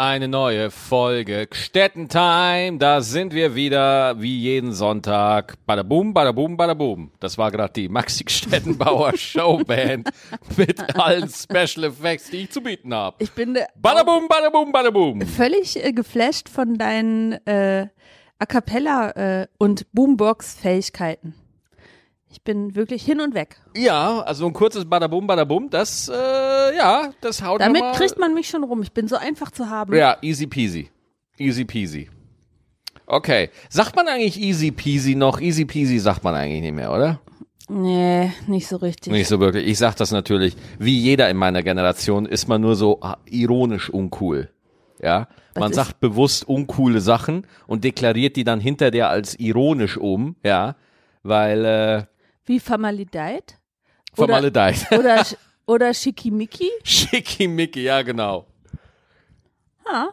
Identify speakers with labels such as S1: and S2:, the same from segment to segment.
S1: Eine neue Folge Städtentime. Da sind wir wieder, wie jeden Sonntag. Badabum, badabum, badabum. Das war gerade die Maxi Stettenbauer Showband mit allen Special Effects, die ich zu bieten habe.
S2: Ich bin äh,
S1: Badabum, badabum, badabum.
S2: völlig äh, geflasht von deinen äh, A cappella äh, und Boombox-Fähigkeiten. Ich bin wirklich hin und weg.
S1: Ja, also ein kurzes Badabum, badabum, das, äh, ja, das haut
S2: Damit
S1: mal,
S2: kriegt man mich schon rum. Ich bin so einfach zu haben.
S1: Ja, easy peasy. Easy peasy. Okay. Sagt man eigentlich easy peasy noch? Easy peasy sagt man eigentlich nicht mehr, oder?
S2: Nee, nicht so richtig.
S1: Nicht so wirklich. Ich sag das natürlich, wie jeder in meiner Generation, ist man nur so ah, ironisch uncool. Ja, man
S2: ist-
S1: sagt bewusst uncoole Sachen und deklariert die dann hinter der als ironisch um, ja, weil äh,
S2: Wie Formalideit? Oder-
S1: Formalideit.
S2: Oder, Sch- oder Schickimicki?
S1: Schickimicki, ja genau.
S2: Ah,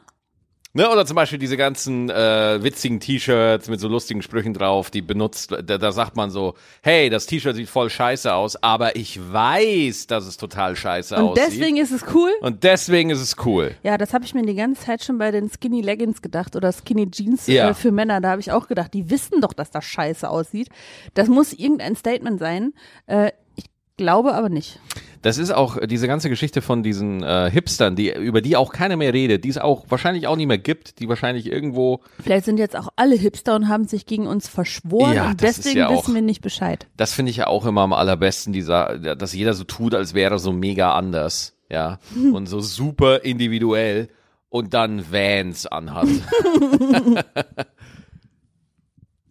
S1: Ne, oder zum Beispiel diese ganzen äh, witzigen T-Shirts mit so lustigen Sprüchen drauf, die benutzt, da, da sagt man so, hey, das T-Shirt sieht voll scheiße aus, aber ich weiß, dass es total scheiße
S2: und
S1: aussieht.
S2: deswegen ist es cool.
S1: und deswegen ist es cool.
S2: Ja, das habe ich mir die ganze Zeit schon bei den Skinny Leggings gedacht oder Skinny Jeans
S1: Ja.
S2: äh, für Männer. Da habe ich auch gedacht, die wissen doch, dass das scheiße aussieht. Das muss irgendein Statement sein. Äh, ich glaube aber nicht.
S1: Das ist auch äh, diese ganze Geschichte von diesen äh, Hipstern, die, über die auch keiner mehr redet, die es auch wahrscheinlich auch nicht mehr gibt, die wahrscheinlich irgendwo,
S2: Vielleicht sind jetzt auch alle Hipster und haben sich gegen uns verschworen
S1: Ja,
S2: und deswegen
S1: ja auch-
S2: wissen wir nicht Bescheid.
S1: das finde ich ja auch immer am allerbesten, dieser, dass jeder so tut, als wäre so mega anders, ja, und so super individuell und dann Vans anhat.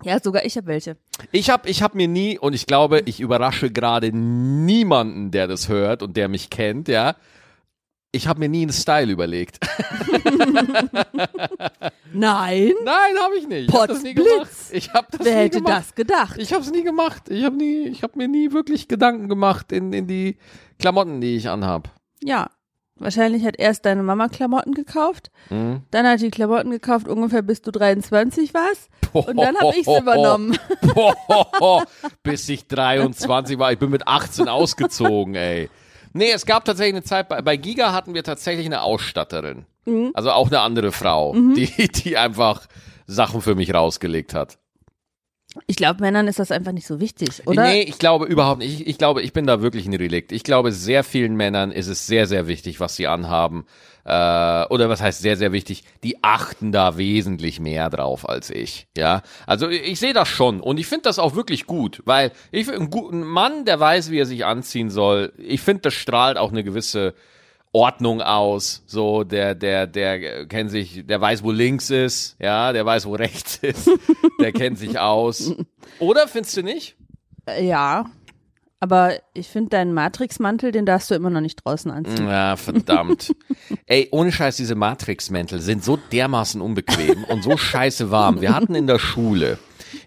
S2: Ja, sogar ich habe welche.
S1: Ich habe ich hab mir nie, und ich glaube, ich überrasche gerade niemanden, der das hört und der mich kennt, ja. Ich habe mir nie einen Style überlegt.
S2: Nein,
S1: Nein, habe ich nicht. Ich habe das nie gemacht.
S2: Potzblitz.
S1: Ich habe das
S2: wer
S1: nie
S2: hätte
S1: gemacht.
S2: das gedacht?
S1: Ich habe es nie gemacht. Ich habe nie, ich habe mir nie wirklich Gedanken gemacht in, in die Klamotten, die ich anhab.
S2: Ja, wahrscheinlich hat erst deine Mama Klamotten gekauft,
S1: Mhm.
S2: dann hat die Klamotten gekauft ungefähr bis du 23 warst und dann habe ich's übernommen.
S1: Bis ich 23 war. Ich bin mit 18 ausgezogen, ey. Nee, es gab tatsächlich eine Zeit, bei, bei Giga hatten wir tatsächlich eine Ausstatterin.
S2: Mhm.
S1: Also auch eine andere Frau, die, die einfach Sachen für mich rausgelegt hat.
S2: Ich glaube, Männern ist das einfach nicht so wichtig, oder?
S1: Nee, ich glaube überhaupt nicht. Ich, ich glaube, ich bin da wirklich ein Relikt. Ich glaube, sehr vielen Männern ist es sehr, sehr wichtig, was sie anhaben. Äh, oder was heißt sehr, sehr wichtig? Die achten da wesentlich mehr drauf als ich. Ja, also ich, ich sehe das schon und ich finde das auch wirklich gut, weil ich find, ein guten Mann, der weiß, wie er sich anziehen soll. Ich finde, das strahlt auch eine gewisse Ordnung aus. So, der, der, der kennt sich, der weiß, wo links ist, ja, der weiß, wo rechts ist, der kennt sich aus. Oder findest du nicht?
S2: Äh, Ja. Aber ich finde deinen Matrix-Mantel, den darfst du immer noch nicht draußen anziehen.
S1: Ja, verdammt. Ey, ohne Scheiß, diese Matrix-Mäntel sind so dermaßen unbequem und so scheiße warm. Wir hatten in der Schule,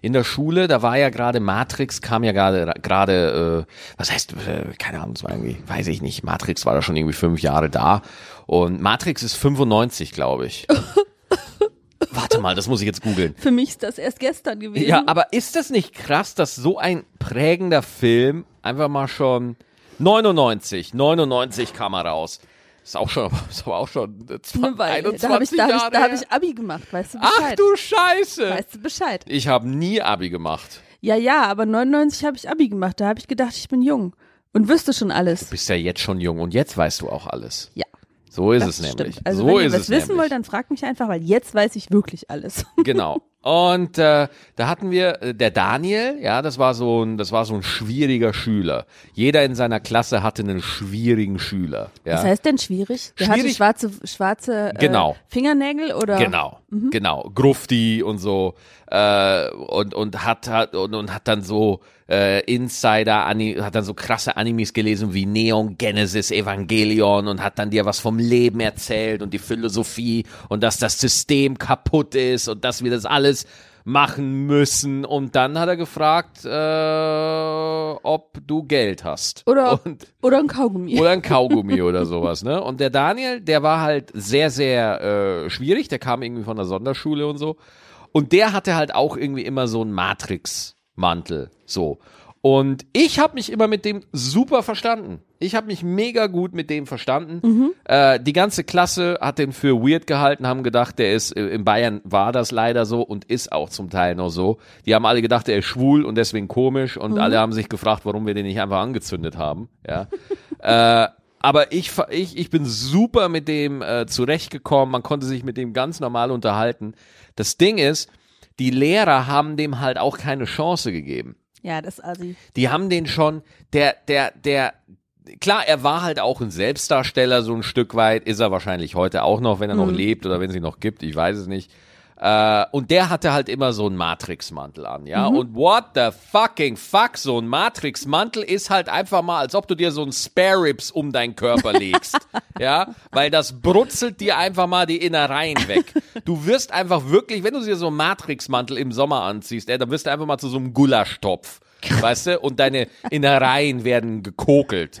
S1: in der Schule, da war ja gerade Matrix, kam ja gerade, gerade, äh, was heißt, äh, keine Ahnung, das war irgendwie, weiß ich nicht, Matrix war da schon irgendwie fünf Jahre da und Matrix ist 95, glaube ich. Warte mal, das muss ich jetzt googeln.
S2: Für mich ist das erst gestern gewesen.
S1: Ja, aber ist das nicht krass, dass so ein prägender Film einfach mal schon 99, 99 kam er raus. Ist auch schon, ist aber auch schon äh, 20,
S2: Weil,
S1: 21
S2: da habe ich, da hab ich,
S1: Jahre
S2: da hab
S1: her.
S2: ich Abi gemacht, weißt du
S1: Ach
S2: Bescheid?
S1: du Scheiße.
S2: Weißt du Bescheid?
S1: Ich habe nie Abi gemacht.
S2: Ja, ja, aber 99 habe ich Abi gemacht. Da habe ich gedacht, ich bin jung und wüsste schon alles.
S1: Bist ja jetzt schon jung und jetzt weißt du auch alles.
S2: Ja,
S1: So ist
S2: das
S1: es nämlich.
S2: stimmt. Also
S1: so
S2: wenn ihr was wissen
S1: nämlich.
S2: wollt, dann fragt mich einfach, weil jetzt weiß ich wirklich alles.
S1: Genau. Und äh, da hatten wir äh, der Daniel, ja, das war so ein, das war so ein schwieriger Schüler. Jeder in seiner Klasse hatte einen schwierigen Schüler. Ja.
S2: Was heißt denn schwierig? Der hatte
S1: Schwierig-
S2: schwarze, schwarze äh,
S1: Genau.
S2: Fingernägel oder?
S1: Genau, genau. Grufti und so. Äh, und, und hat, hat und, und hat dann so äh, Insider, hat dann so krasse Animes gelesen wie Neon Genesis Evangelion und hat dann dir was vom Leben erzählt und die Philosophie und dass das System kaputt ist und dass wir das alles machen müssen. Und dann hat er gefragt, äh, ob du Geld hast.
S2: Oder,
S1: und,
S2: oder ein Kaugummi.
S1: oder ein Kaugummi oder sowas, ne? Und der Daniel, der war halt sehr, sehr äh, schwierig. Der kam irgendwie von der Sonderschule und so. Und der hatte halt auch irgendwie immer so einen Matrix-Mantel. So. Und ich habe mich immer mit dem super verstanden. Ich habe mich mega gut mit dem verstanden. Äh, die ganze Klasse hat den für weird gehalten, haben gedacht, der ist, äh, in Bayern war das leider so und ist auch zum Teil noch so. Die haben alle gedacht, er ist schwul und deswegen komisch und alle haben sich gefragt, warum wir den nicht einfach angezündet haben. Ja. äh, aber ich, ich, ich bin super mit dem äh, zurechtgekommen. Man konnte sich mit dem ganz normal unterhalten. Das Ding ist, die Lehrer haben dem halt auch keine Chance gegeben.
S2: Ja, das Assi.
S1: Die haben den schon, der, der, der, klar, er war halt auch ein Selbstdarsteller, so ein Stück weit, ist er wahrscheinlich heute auch noch, wenn er noch lebt oder wenn sie noch gibt, ich weiß es nicht. Äh, und der hatte halt immer so einen Matrixmantel an, ja. Und what the fucking fuck, so ein Matrixmantel ist halt einfach mal, als ob du dir so ein Spare Ribs um deinen Körper legst, ja. Weil das brutzelt dir einfach mal die Innereien weg. Du wirst einfach wirklich, wenn du dir so einen Matrixmantel im Sommer anziehst, ey, dann wirst du einfach mal zu so einem Gulaschtopf, weißt du. Und deine Innereien werden gekokelt.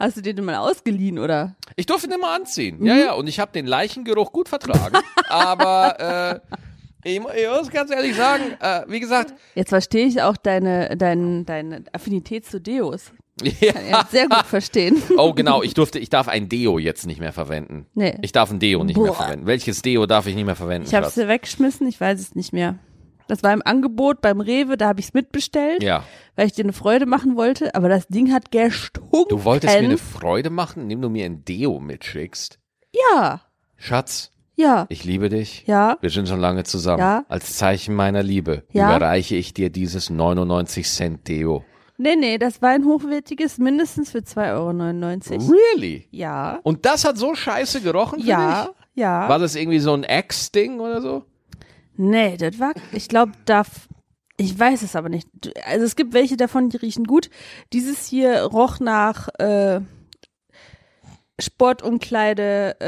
S2: Hast du den mal ausgeliehen, oder?
S1: Ich durfte ihn immer anziehen. Ja, ja, und ich habe den Leichengeruch gut vertragen. aber äh, ich, ich muss ganz ehrlich sagen, äh, wie gesagt,
S2: Jetzt verstehe ich auch deine, deine, deine Affinität zu Deos.
S1: ja,
S2: Kann ich sehr gut verstehen.
S1: oh genau, ich durfte, ich darf ein Deo jetzt nicht mehr verwenden.
S2: Nee.
S1: Ich darf ein Deo nicht mehr
S2: Boah.
S1: verwenden. Welches Deo darf ich nicht mehr verwenden?
S2: Ich habe es weggeschmissen, ich weiß es nicht mehr. Das war im Angebot beim Rewe, da habe ich es mitbestellt,
S1: ja.
S2: weil ich dir eine Freude machen wollte, aber das Ding hat gestunken.
S1: Du wolltest mir eine Freude machen, indem du mir ein Deo mitschickst.
S2: Ja,
S1: Schatz,
S2: ja,
S1: ich liebe dich.
S2: ja.
S1: Wir sind schon lange zusammen.
S2: Ja.
S1: Als Zeichen meiner Liebe
S2: Ja.
S1: überreiche ich dir dieses 99 Cent Deo.
S2: Nee, nee, das war ein hochwertiges, mindestens für 2,99 Euro.
S1: Really?
S2: Ja,
S1: Und das hat so scheiße gerochen für
S2: ja,
S1: dich?
S2: ja.
S1: War das irgendwie so ein Ex-Ding oder so?
S2: Nee, das war, ich glaube, da, ich weiß es aber nicht. Also es gibt welche davon, die riechen gut. Dieses hier roch nach äh, Sportumkleide,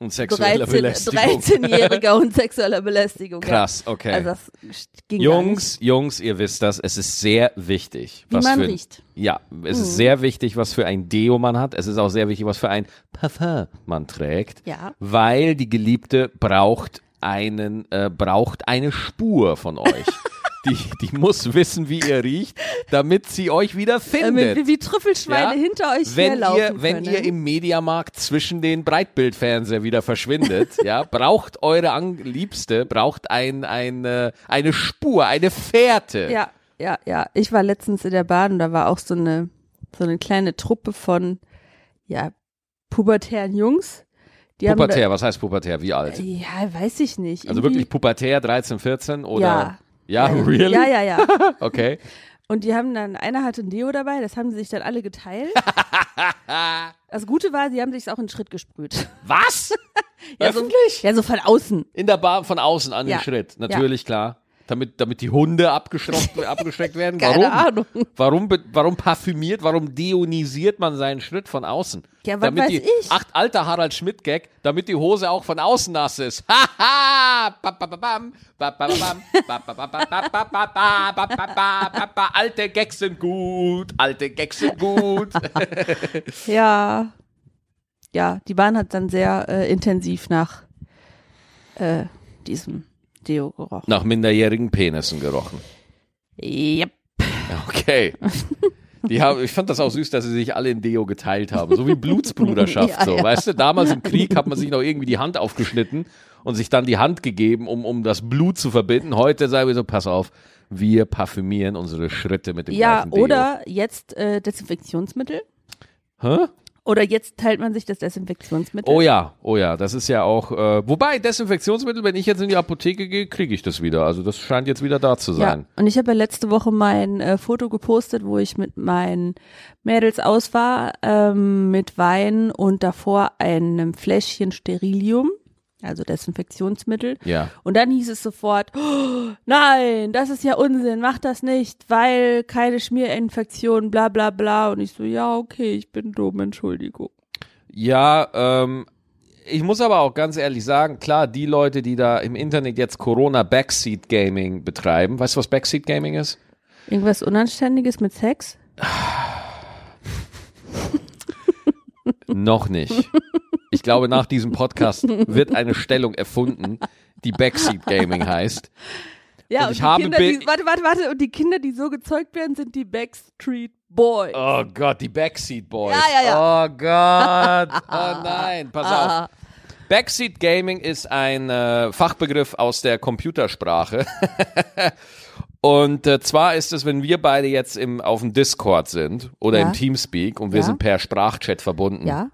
S2: äh,
S1: Und sexuelle
S2: 13,
S1: Belästigung.
S2: 13-Jähriger und sexueller Belästigung.
S1: Krass, okay.
S2: Also das ging.
S1: Jungs, Jungs, ihr wisst das, es ist sehr wichtig.
S2: Wie
S1: was
S2: man
S1: für,
S2: riecht. Mhm.
S1: Ja, es ist sehr wichtig, was für ein Deo man hat. Es ist auch sehr wichtig, was für ein Parfum man trägt.
S2: Ja.
S1: Weil die Geliebte braucht einen, äh, braucht eine Spur von euch. die, die muss wissen, wie ihr riecht, damit sie euch wieder
S2: Äh,
S1: findet.
S2: wie, wie Trüffelschweine
S1: Ja?
S2: hinter euch
S1: wenn
S2: herlaufen
S1: ihr, wenn
S2: können.
S1: ihr im Mediamarkt zwischen den Breitbildfernseher wieder verschwindet, ja, braucht eure An Liebste, braucht ein, ein, äh, eine Spur, eine Fährte.
S2: Ja, ja, ja. Ich war letztens in der Bahn und da war auch so eine, so eine kleine Truppe von, ja, pubertären Jungs. Die
S1: Pubertär, was heißt pubertär? Wie alt?
S2: Haben da, ja, weiß ich nicht.
S1: Also wirklich pubertär, 13, 14 oder?
S2: Ja.
S1: Ja, really?
S2: Ja, ja, ja.
S1: Okay.
S2: Und die haben dann, einer hatte ein Deo dabei, das haben sie sich dann alle geteilt. Das Gute war, sie haben sich auch in den Schritt gesprüht.
S1: Was?
S2: Ja, so,
S1: Öffentlich?
S2: ja, so von außen.
S1: In der Bar von außen an
S2: Ja.
S1: den Schritt. Natürlich, klar. Damit, damit die Hunde abgeschreckt, abgeschreckt werden?
S2: Keine
S1: warum?
S2: Ahnung.
S1: Warum, warum parfümiert, warum deonisiert man seinen Schritt von außen?
S2: Ja, was
S1: damit
S2: weiß
S1: die,
S2: ich?
S1: Acht, alter Harald Schmidt-Gag, damit die Hose auch von außen nass ist. Haha! Alte Gags sind gut, alte Gags sind gut.
S2: ja. Ja, die Bahn hat dann sehr äh, intensiv nach äh, diesem Deo gerochen.
S1: Nach minderjährigen Penissen gerochen.
S2: Yep.
S1: Okay. Die haben, ich fand das auch süß, dass sie sich alle in Deo geteilt haben. So wie Blutsbruderschaft.
S2: Ja,
S1: so,
S2: ja.
S1: Weißt du, damals im Krieg hat man sich noch irgendwie die Hand aufgeschnitten und sich dann die Hand gegeben, um, um das Blut zu verbinden. Heute sagen wir so, pass auf, wir parfümieren unsere Schritte mit dem
S2: Ja,
S1: gleichen Deo.
S2: oder jetzt äh, Desinfektionsmittel.
S1: Hä?
S2: Oder jetzt teilt man sich das Desinfektionsmittel.
S1: Oh ja, oh ja, das ist ja auch, äh, wobei Desinfektionsmittel, wenn ich jetzt in die Apotheke gehe, kriege ich das wieder. Also das scheint jetzt wieder da zu
S2: Ja,
S1: sein.
S2: und ich habe ja letzte Woche mein äh, Foto gepostet, wo ich mit meinen Mädels aus war, ähm, mit Wein und davor einem Fläschchen Sterilium, also Desinfektionsmittel.
S1: Ja.
S2: Und dann hieß es sofort, oh, nein, das ist ja Unsinn, mach das nicht, weil keine Schmierinfektion, bla bla bla. Und ich so, ja, okay, ich bin dumm, Entschuldigung.
S1: Ja, ähm, ich muss aber auch ganz ehrlich sagen, klar, die Leute, die da im Internet jetzt Corona Backseat Gaming betreiben, weißt du, was Backseat Gaming ist?
S2: Irgendwas Unanständiges mit Sex?
S1: Noch nicht. Ich glaube, nach diesem Podcast wird eine Stellung erfunden, die Backseat Gaming heißt.
S2: Ja,
S1: und
S2: und,
S1: ich
S2: die
S1: habe
S2: Kinder, die, warte, warte, warte, und die Kinder, die so gezeugt werden, sind die Backstreet Boys.
S1: Oh Gott, die Backseat Boys.
S2: Ja, ja, ja.
S1: Oh Gott. Oh nein, pass auf.
S2: Ah,
S1: Backseat Gaming ist ein äh, Fachbegriff aus der Computersprache. Und äh, zwar ist es, wenn wir beide jetzt im, auf dem Discord sind oder
S2: Ja.
S1: im Teamspeak und wir
S2: Ja.
S1: sind per Sprachchat verbunden
S2: ja,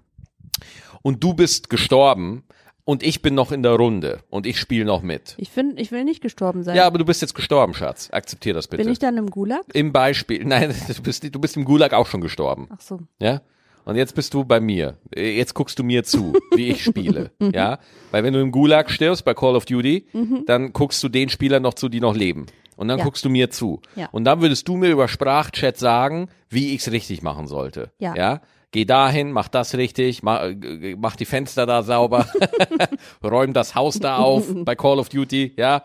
S1: und du bist gestorben und ich bin noch in der Runde und ich spiele noch mit.
S2: ich finde, ich will nicht gestorben sein.
S1: Ja, aber du bist jetzt gestorben, Schatz. Akzeptier das bitte.
S2: Bin ich dann im Gulag?
S1: Im Beispiel, nein, du bist, du bist im Gulag auch schon gestorben.
S2: Ach so.
S1: Ja? Und jetzt bist du bei mir. Jetzt guckst du mir zu, wie ich spiele. ja? Weil wenn du im Gulag stirbst bei Call of Duty, dann guckst du den Spielern noch zu, die noch leben. Und dann
S2: Ja.
S1: guckst du mir zu.
S2: Ja.
S1: Und dann würdest du mir über Sprachchat sagen, wie ich es richtig machen sollte.
S2: Ja.
S1: ja? Geh dahin, mach das richtig, mach, äh, mach die Fenster da sauber, räum das Haus da auf bei Call of Duty, ja.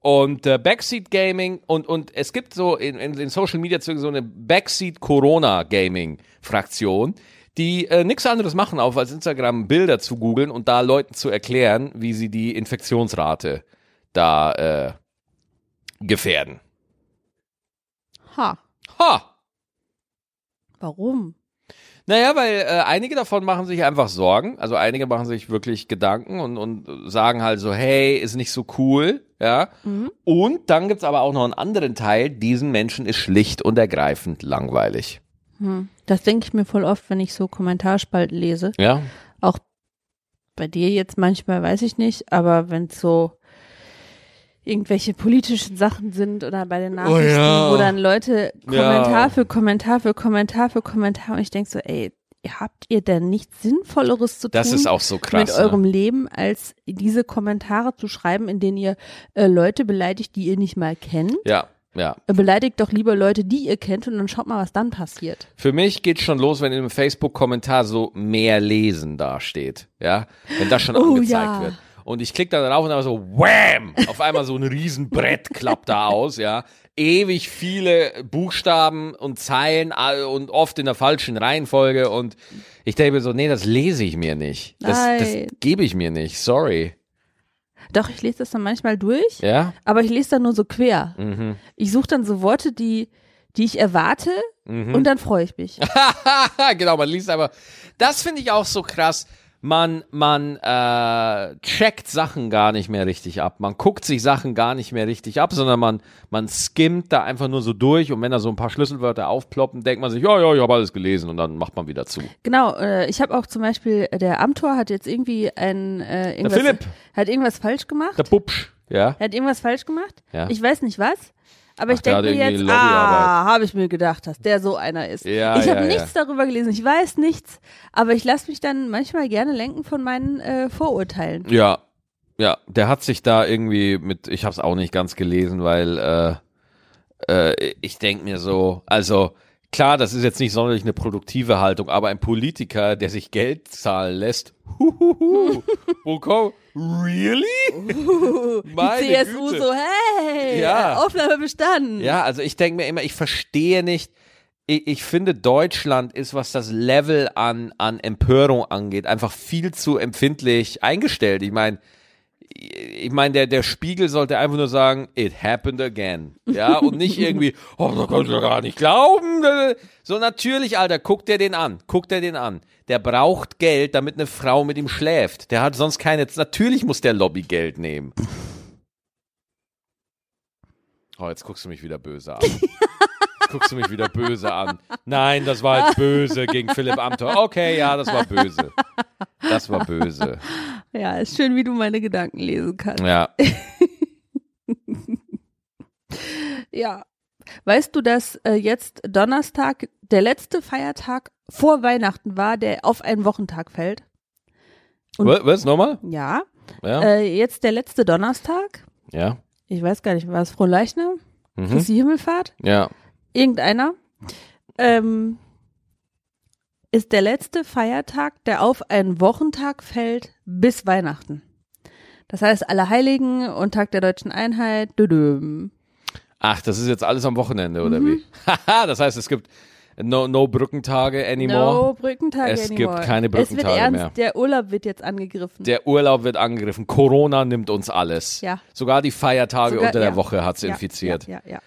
S1: Und äh, Backseat Gaming und, und es gibt so in, in den Social Media so eine Backseat Corona Gaming Fraktion, die äh, nichts anderes machen, auf als Instagram Bilder zu googeln und da Leuten zu erklären, wie sie die Infektionsrate da äh, gefährden.
S2: Ha.
S1: Ha!
S2: Warum?
S1: Naja, weil äh, einige davon machen sich einfach Sorgen. Also einige machen sich wirklich Gedanken und, und sagen halt so, hey, ist nicht so cool, ja. Und dann gibt's aber auch noch einen anderen Teil, diesen Menschen ist schlicht und ergreifend langweilig.
S2: Das denke ich mir voll oft, wenn ich so Kommentarspalten lese.
S1: Ja.
S2: Auch bei dir jetzt manchmal, weiß ich nicht, aber wenn es so irgendwelche politischen Sachen sind oder bei den Nachrichten,
S1: Oh ja.
S2: wo dann Leute
S1: Ja.
S2: Kommentar für Kommentar für Kommentar für Kommentar und ich denke so, ey, habt ihr denn nichts Sinnvolleres zu
S1: Das
S2: tun?
S1: ist auch so krass.
S2: mit
S1: ne?
S2: eurem Leben, als diese Kommentare zu schreiben, in denen ihr äh, Leute beleidigt, die ihr nicht mal kennt.
S1: Ja, ja.
S2: Äh, Beleidigt doch lieber Leute, die ihr kennt und dann schaut mal, was dann passiert.
S1: Für mich geht's schon los, wenn in einem Facebook-Kommentar so mehr lesen dasteht. Ja, wenn das schon
S2: Oh,
S1: angezeigt
S2: ja.
S1: wird. Und ich klicke da drauf und dann so, wham! Auf einmal so ein Riesenbrett klappt da aus, ja. Ewig viele Buchstaben und Zeilen äh, und oft in der falschen Reihenfolge. Und ich denke mir so, nee, das lese ich mir nicht. Das, das gebe ich mir nicht. Sorry.
S2: Doch, ich lese das dann manchmal durch,
S1: Ja?
S2: aber ich lese dann nur so quer.
S1: Mhm.
S2: Ich suche dann so Worte, die, die ich erwarte
S1: Mhm.
S2: und dann freue ich mich.
S1: genau, man liest aber. Das finde ich auch so krass. Man, man äh, checkt Sachen gar nicht mehr richtig ab. Man guckt sich Sachen gar nicht mehr richtig ab, sondern man, man skimmt da einfach nur so durch und wenn da so ein paar Schlüsselwörter aufploppen, denkt man sich, ja, ja, ich habe alles gelesen und dann macht man wieder zu.
S2: Genau, äh, ich habe auch zum Beispiel, äh, der Amtor hat jetzt irgendwie ein, äh, irgendwas,
S1: Philipp.
S2: hat irgendwas falsch gemacht.
S1: Der Pupsch, ja.
S2: Er hat irgendwas falsch gemacht.
S1: Ja.
S2: Ich weiß nicht was. Aber ich
S1: der
S2: denke mir jetzt, ah, habe ich mir gedacht, dass der so einer ist.
S1: Ja,
S2: ich habe
S1: ja.
S2: nichts darüber gelesen, ich weiß nichts, aber ich lasse mich dann manchmal gerne lenken von meinen äh, Vorurteilen.
S1: Ja, ja, der hat sich da irgendwie mit, ich habe es auch nicht ganz gelesen, weil äh, äh, ich denk mir so, also klar, das ist jetzt nicht sonderlich eine produktive Haltung, aber ein Politiker, der sich Geld zahlen lässt, huhuhu, wo komm, really? Meine
S2: Die CSU
S1: Güte.
S2: so, hey,
S1: Ja.
S2: Aufnahme bestanden.
S1: Ja, also ich denke mir immer, ich verstehe nicht, ich, ich finde Deutschland ist, was das Level an, an Empörung angeht, einfach viel zu empfindlich eingestellt. Ich meine, ich meine, der, der Spiegel sollte einfach nur sagen, it happened again. Ja, und nicht irgendwie, oh, da kannst du gar nicht glauben. So natürlich, Alter, guck dir den an. Guck dir den an. Der braucht Geld, damit eine Frau mit ihm schläft. Der hat sonst keine, natürlich muss der Lobby Geld nehmen. Oh, jetzt guckst du mich wieder böse an. Jetzt guckst du mich wieder böse an. Nein, das war jetzt böse gegen Philipp Amthor. Okay, ja, das war böse. Das war böse.
S2: Ja, ist schön, wie du meine Gedanken lesen kannst.
S1: Ja.
S2: Ja. Weißt du, dass äh, jetzt Donnerstag der letzte Feiertag vor Weihnachten war, der auf einen Wochentag fällt? Und-
S1: Was, nochmal?
S2: Ja.
S1: Ja.
S2: Äh, jetzt der letzte Donnerstag.
S1: Ja.
S2: Ich weiß gar nicht, war es Frohleichnam?
S1: Mhm.
S2: Christi Himmelfahrt?
S1: Ja.
S2: Irgendeiner. Ähm, ist der letzte Feiertag, der auf einen Wochentag fällt bis Weihnachten. Das heißt, Allerheiligen und Tag der Deutschen Einheit. Düdüm.
S1: Ach, das ist jetzt alles am Wochenende, oder
S2: Mhm.
S1: wie? Haha, das heißt, es gibt No, no Brückentage anymore.
S2: No Brückentage
S1: Es
S2: anymore.
S1: gibt keine
S2: Es wird
S1: Brückentage
S2: ernst,
S1: mehr.
S2: der Urlaub wird jetzt angegriffen.
S1: Der Urlaub wird angegriffen. Corona nimmt uns alles.
S2: Ja.
S1: Sogar die Feiertage
S2: Sogar-
S1: unter der
S2: ja.
S1: Woche hat's
S2: Ja,
S1: infiziert.
S2: Ja, ja, ja.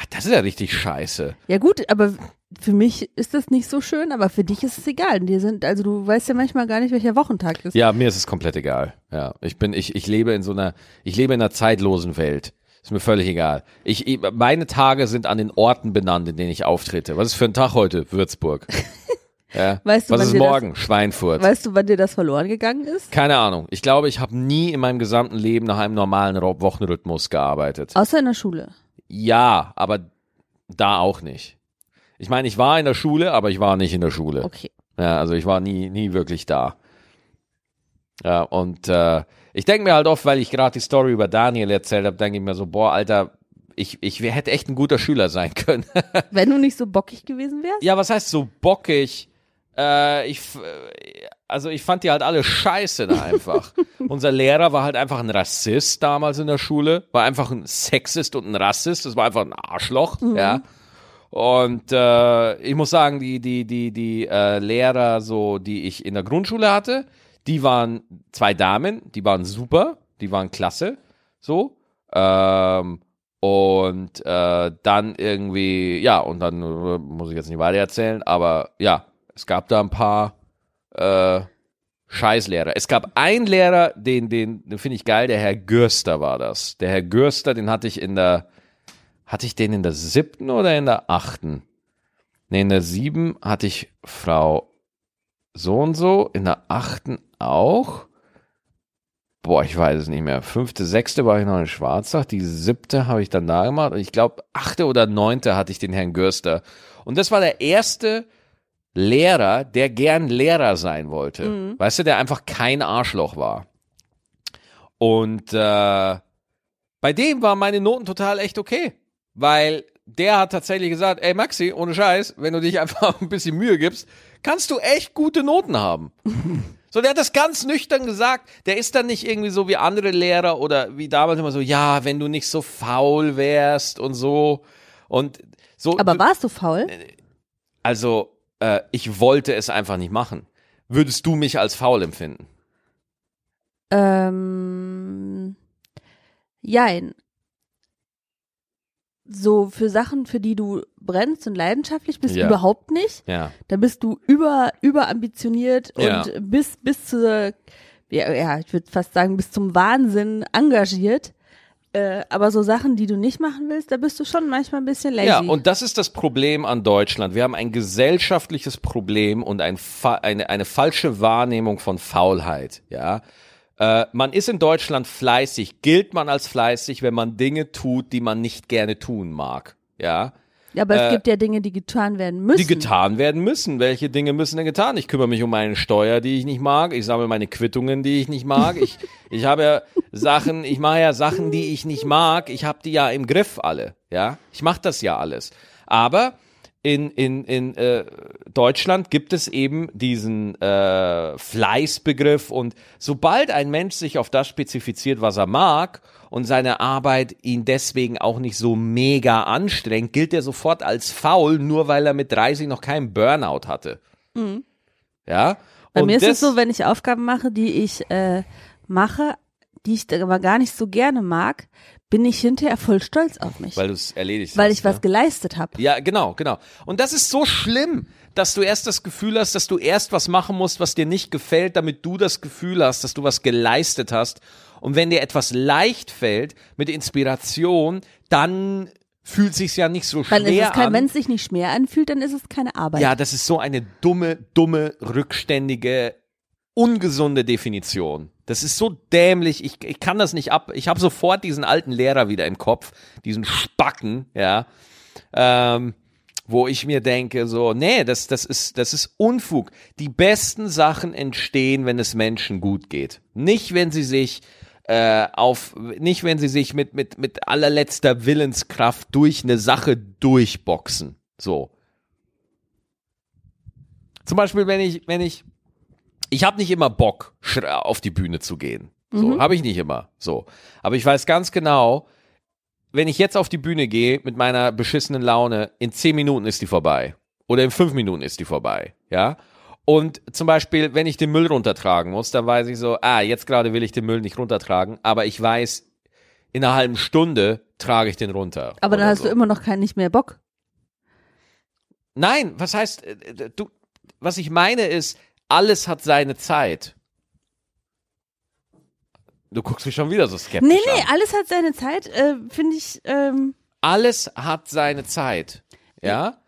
S1: Ach, das ist ja richtig scheiße.
S2: ja gut, aber für mich ist das nicht so schön, aber für dich ist es egal. Die sind, also du weißt ja manchmal gar nicht, welcher Wochentag ist.
S1: Ja, mir ist es komplett egal. Ja, ich bin, ich, ich lebe in so einer, ich lebe in einer zeitlosen Welt. Ist mir völlig egal. Ich, meine Tage sind an den Orten benannt, in denen ich auftrete. Was ist für ein Tag heute? Würzburg. Ja.
S2: Weißt du,
S1: Was ist
S2: dir das-
S1: morgen? Schweinfurt.
S2: Weißt du, wann dir das verloren gegangen ist?
S1: Keine Ahnung. Ich glaube, ich habe nie in meinem gesamten Leben nach einem normalen Wochenrhythmus gearbeitet.
S2: Außer in der Schule.
S1: Ja, aber da auch nicht. Ich meine, ich war in der Schule, aber ich war nicht in der Schule.
S2: Okay.
S1: Ja, also ich war nie, nie wirklich da. Ja, und äh, ich denke mir halt oft, weil ich gerade die Story über Daniel erzählt habe, denke ich mir so, boah, Alter, ich, ich wär- hätte echt ein guter Schüler sein können.
S2: Wenn du nicht so bockig gewesen wärst?
S1: ja, was heißt so bockig? Äh, ich, also ich fand die halt alle scheiße da einfach. Unser Lehrer war halt einfach ein Rassist damals in der Schule, war einfach ein Sexist und ein Rassist, das war einfach ein Arschloch, ja. Und äh, ich muss sagen, die, die, die, die äh, Lehrer, so, die ich in der Grundschule hatte, die waren zwei Damen, die waren super, die waren klasse, so. Ähm, und äh, dann irgendwie, ja, und dann äh, muss ich jetzt nicht weiter erzählen, aber ja, es gab da ein paar äh, Scheißlehrer. Es gab einen Lehrer, den, den, den finde ich geil, der Herr Gürster war das. Der Herr Gürster, den hatte ich in der, hatte ich den in der siebten oder in der achten? Nee, in der sieben hatte ich Frau so und so, in der achten auch. Boah, ich weiß es nicht mehr. Fünfte, sechste war ich noch in Schwarzach, die siebte habe ich dann da gemacht und ich glaube, achte oder neunte hatte ich den Herrn Gürster. Und das war der erste Lehrer, der gern Lehrer sein wollte. Weißt du, der einfach kein Arschloch war. Und äh, bei dem waren meine Noten total echt okay. Weil der hat tatsächlich gesagt, ey Maxi, ohne Scheiß, wenn du dich einfach ein bisschen Mühe gibst, kannst du echt gute Noten haben. So, der hat das ganz nüchtern gesagt. Der ist dann nicht irgendwie so wie andere Lehrer oder wie damals immer so, ja, wenn du nicht so faul wärst und so. Und so.
S2: Aber warst du faul?
S1: also, äh, ich wollte es einfach nicht machen. Würdest du mich als faul empfinden?
S2: Ähm, jein. So für Sachen, für die du brennst und leidenschaftlich bist,
S1: Ja.
S2: überhaupt nicht.
S1: Ja.
S2: Da bist du über, überambitioniert
S1: Ja.
S2: und bis, bis zur, ja, ja ich würde fast sagen, bis zum Wahnsinn engagiert. Äh, aber so Sachen, die du nicht machen willst, da bist du schon manchmal ein bisschen lazy.
S1: Ja, und das ist das Problem an Deutschland. Wir haben ein gesellschaftliches Problem und ein, eine, eine falsche Wahrnehmung von Faulheit. Ja, äh, man ist in Deutschland fleißig, gilt man als fleißig, wenn man Dinge tut, die man nicht gerne tun mag. Ja,
S2: Ja, aber
S1: äh,
S2: es gibt ja Dinge, die getan werden müssen.
S1: die getan werden müssen. Welche Dinge müssen denn getan? Ich kümmere mich um meine Steuer, die ich nicht mag. Ich sammle meine Quittungen, die ich nicht mag. Ich, ich habe ja Sachen, ich mache ja Sachen, die ich nicht mag. Ich habe die ja im Griff alle. Ja, ich mache das ja alles. Aber in, in, in äh, Deutschland gibt es eben diesen äh, Fleißbegriff und sobald ein Mensch sich auf das spezifiziert, was er mag und seine Arbeit ihn deswegen auch nicht so mega anstrengt, gilt er sofort als faul, nur weil er mit 30 noch keinen Burnout hatte. Ja?
S2: Mhm. Bei
S1: und
S2: mir ist es so, wenn ich Aufgaben mache, die ich äh, mache, die ich aber gar nicht so gerne mag, bin ich hinterher voll stolz auf mich.
S1: weil du es erledigt
S2: weil
S1: hast.
S2: ich was
S1: ne?
S2: geleistet habe.
S1: Ja, genau, genau. Und das ist so schlimm, dass du erst das Gefühl hast, dass du erst was machen musst, was dir nicht gefällt, damit du das Gefühl hast, dass du was geleistet hast. Und wenn dir etwas leicht fällt mit Inspiration, dann fühlt sich's ja nicht so
S2: Dann
S1: schwer
S2: kein,
S1: an.
S2: wenn es sich nicht schwer anfühlt, dann ist es keine Arbeit.
S1: Ja, das ist so eine dumme, dumme, rückständige, ungesunde Definition. Das ist so dämlich. Ich, ich kann das nicht ab. Ich habe sofort diesen alten Lehrer wieder im Kopf, diesen Spacken, ja, ähm, wo ich mir denke, so, nee, das, das ist, das ist Unfug. Die besten Sachen entstehen, wenn es Menschen gut geht. Nicht, wenn sie sich äh, auf, nicht wenn sie sich mit, mit, mit allerletzter Willenskraft durch eine Sache durchboxen. So. Zum Beispiel, wenn ich, wenn ich, ich habe nicht immer Bock, auf die Bühne zu gehen. So, habe ich nicht immer. So. Aber ich weiß ganz genau, wenn ich jetzt auf die Bühne gehe mit meiner beschissenen Laune, in zehn Minuten ist die vorbei. Oder in fünf Minuten ist die vorbei, ja. Und zum Beispiel, wenn ich den Müll runtertragen muss, dann weiß ich so, ah, jetzt gerade will ich den Müll nicht runtertragen, aber ich weiß, in einer halben Stunde trage ich den runter.
S2: Aber dann hast
S1: so.
S2: du immer noch keinen nicht mehr Bock.
S1: Nein, was heißt, äh, du, was ich meine ist, alles hat seine Zeit. Du guckst mich schon wieder so skeptisch
S2: Nee, nee,
S1: an.
S2: alles hat seine Zeit, äh, finde ich, ähm,
S1: Alles hat seine Zeit. Ja?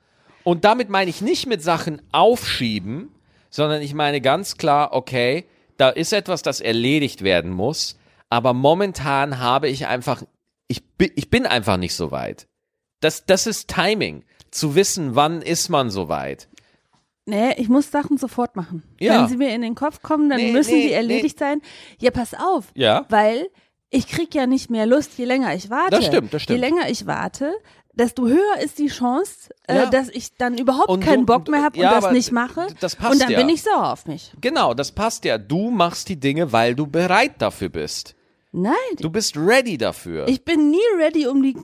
S1: Und damit meine ich nicht mit Sachen aufschieben, sondern ich meine ganz klar, okay, da ist etwas, das erledigt werden muss, aber momentan habe ich einfach, ich, ich bin einfach nicht so weit. Das, das ist Timing. Zu wissen, wann ist man so weit.
S2: Nee, ich muss Sachen sofort machen.
S1: Ja.
S2: Wenn sie mir in den Kopf kommen, dann
S1: Nee,
S2: müssen
S1: nee,
S2: die erledigt sein. Ja, pass auf.
S1: Ja.
S2: Weil ich krieg ja nicht mehr Lust, je länger ich warte.
S1: Das stimmt, das stimmt.
S2: Je länger ich warte, desto höher ist die Chance,
S1: Ja.
S2: äh, dass ich dann überhaupt
S1: Und
S2: keinen
S1: du-
S2: Bock mehr habe
S1: ja,
S2: und das nicht mache.
S1: das passt
S2: und dann
S1: ja.
S2: bin ich sauer auf mich.
S1: Genau, das passt ja. Du machst die Dinge, weil du bereit dafür bist.
S2: Nein,
S1: Du bist ready dafür.
S2: ich bin nie ready, um die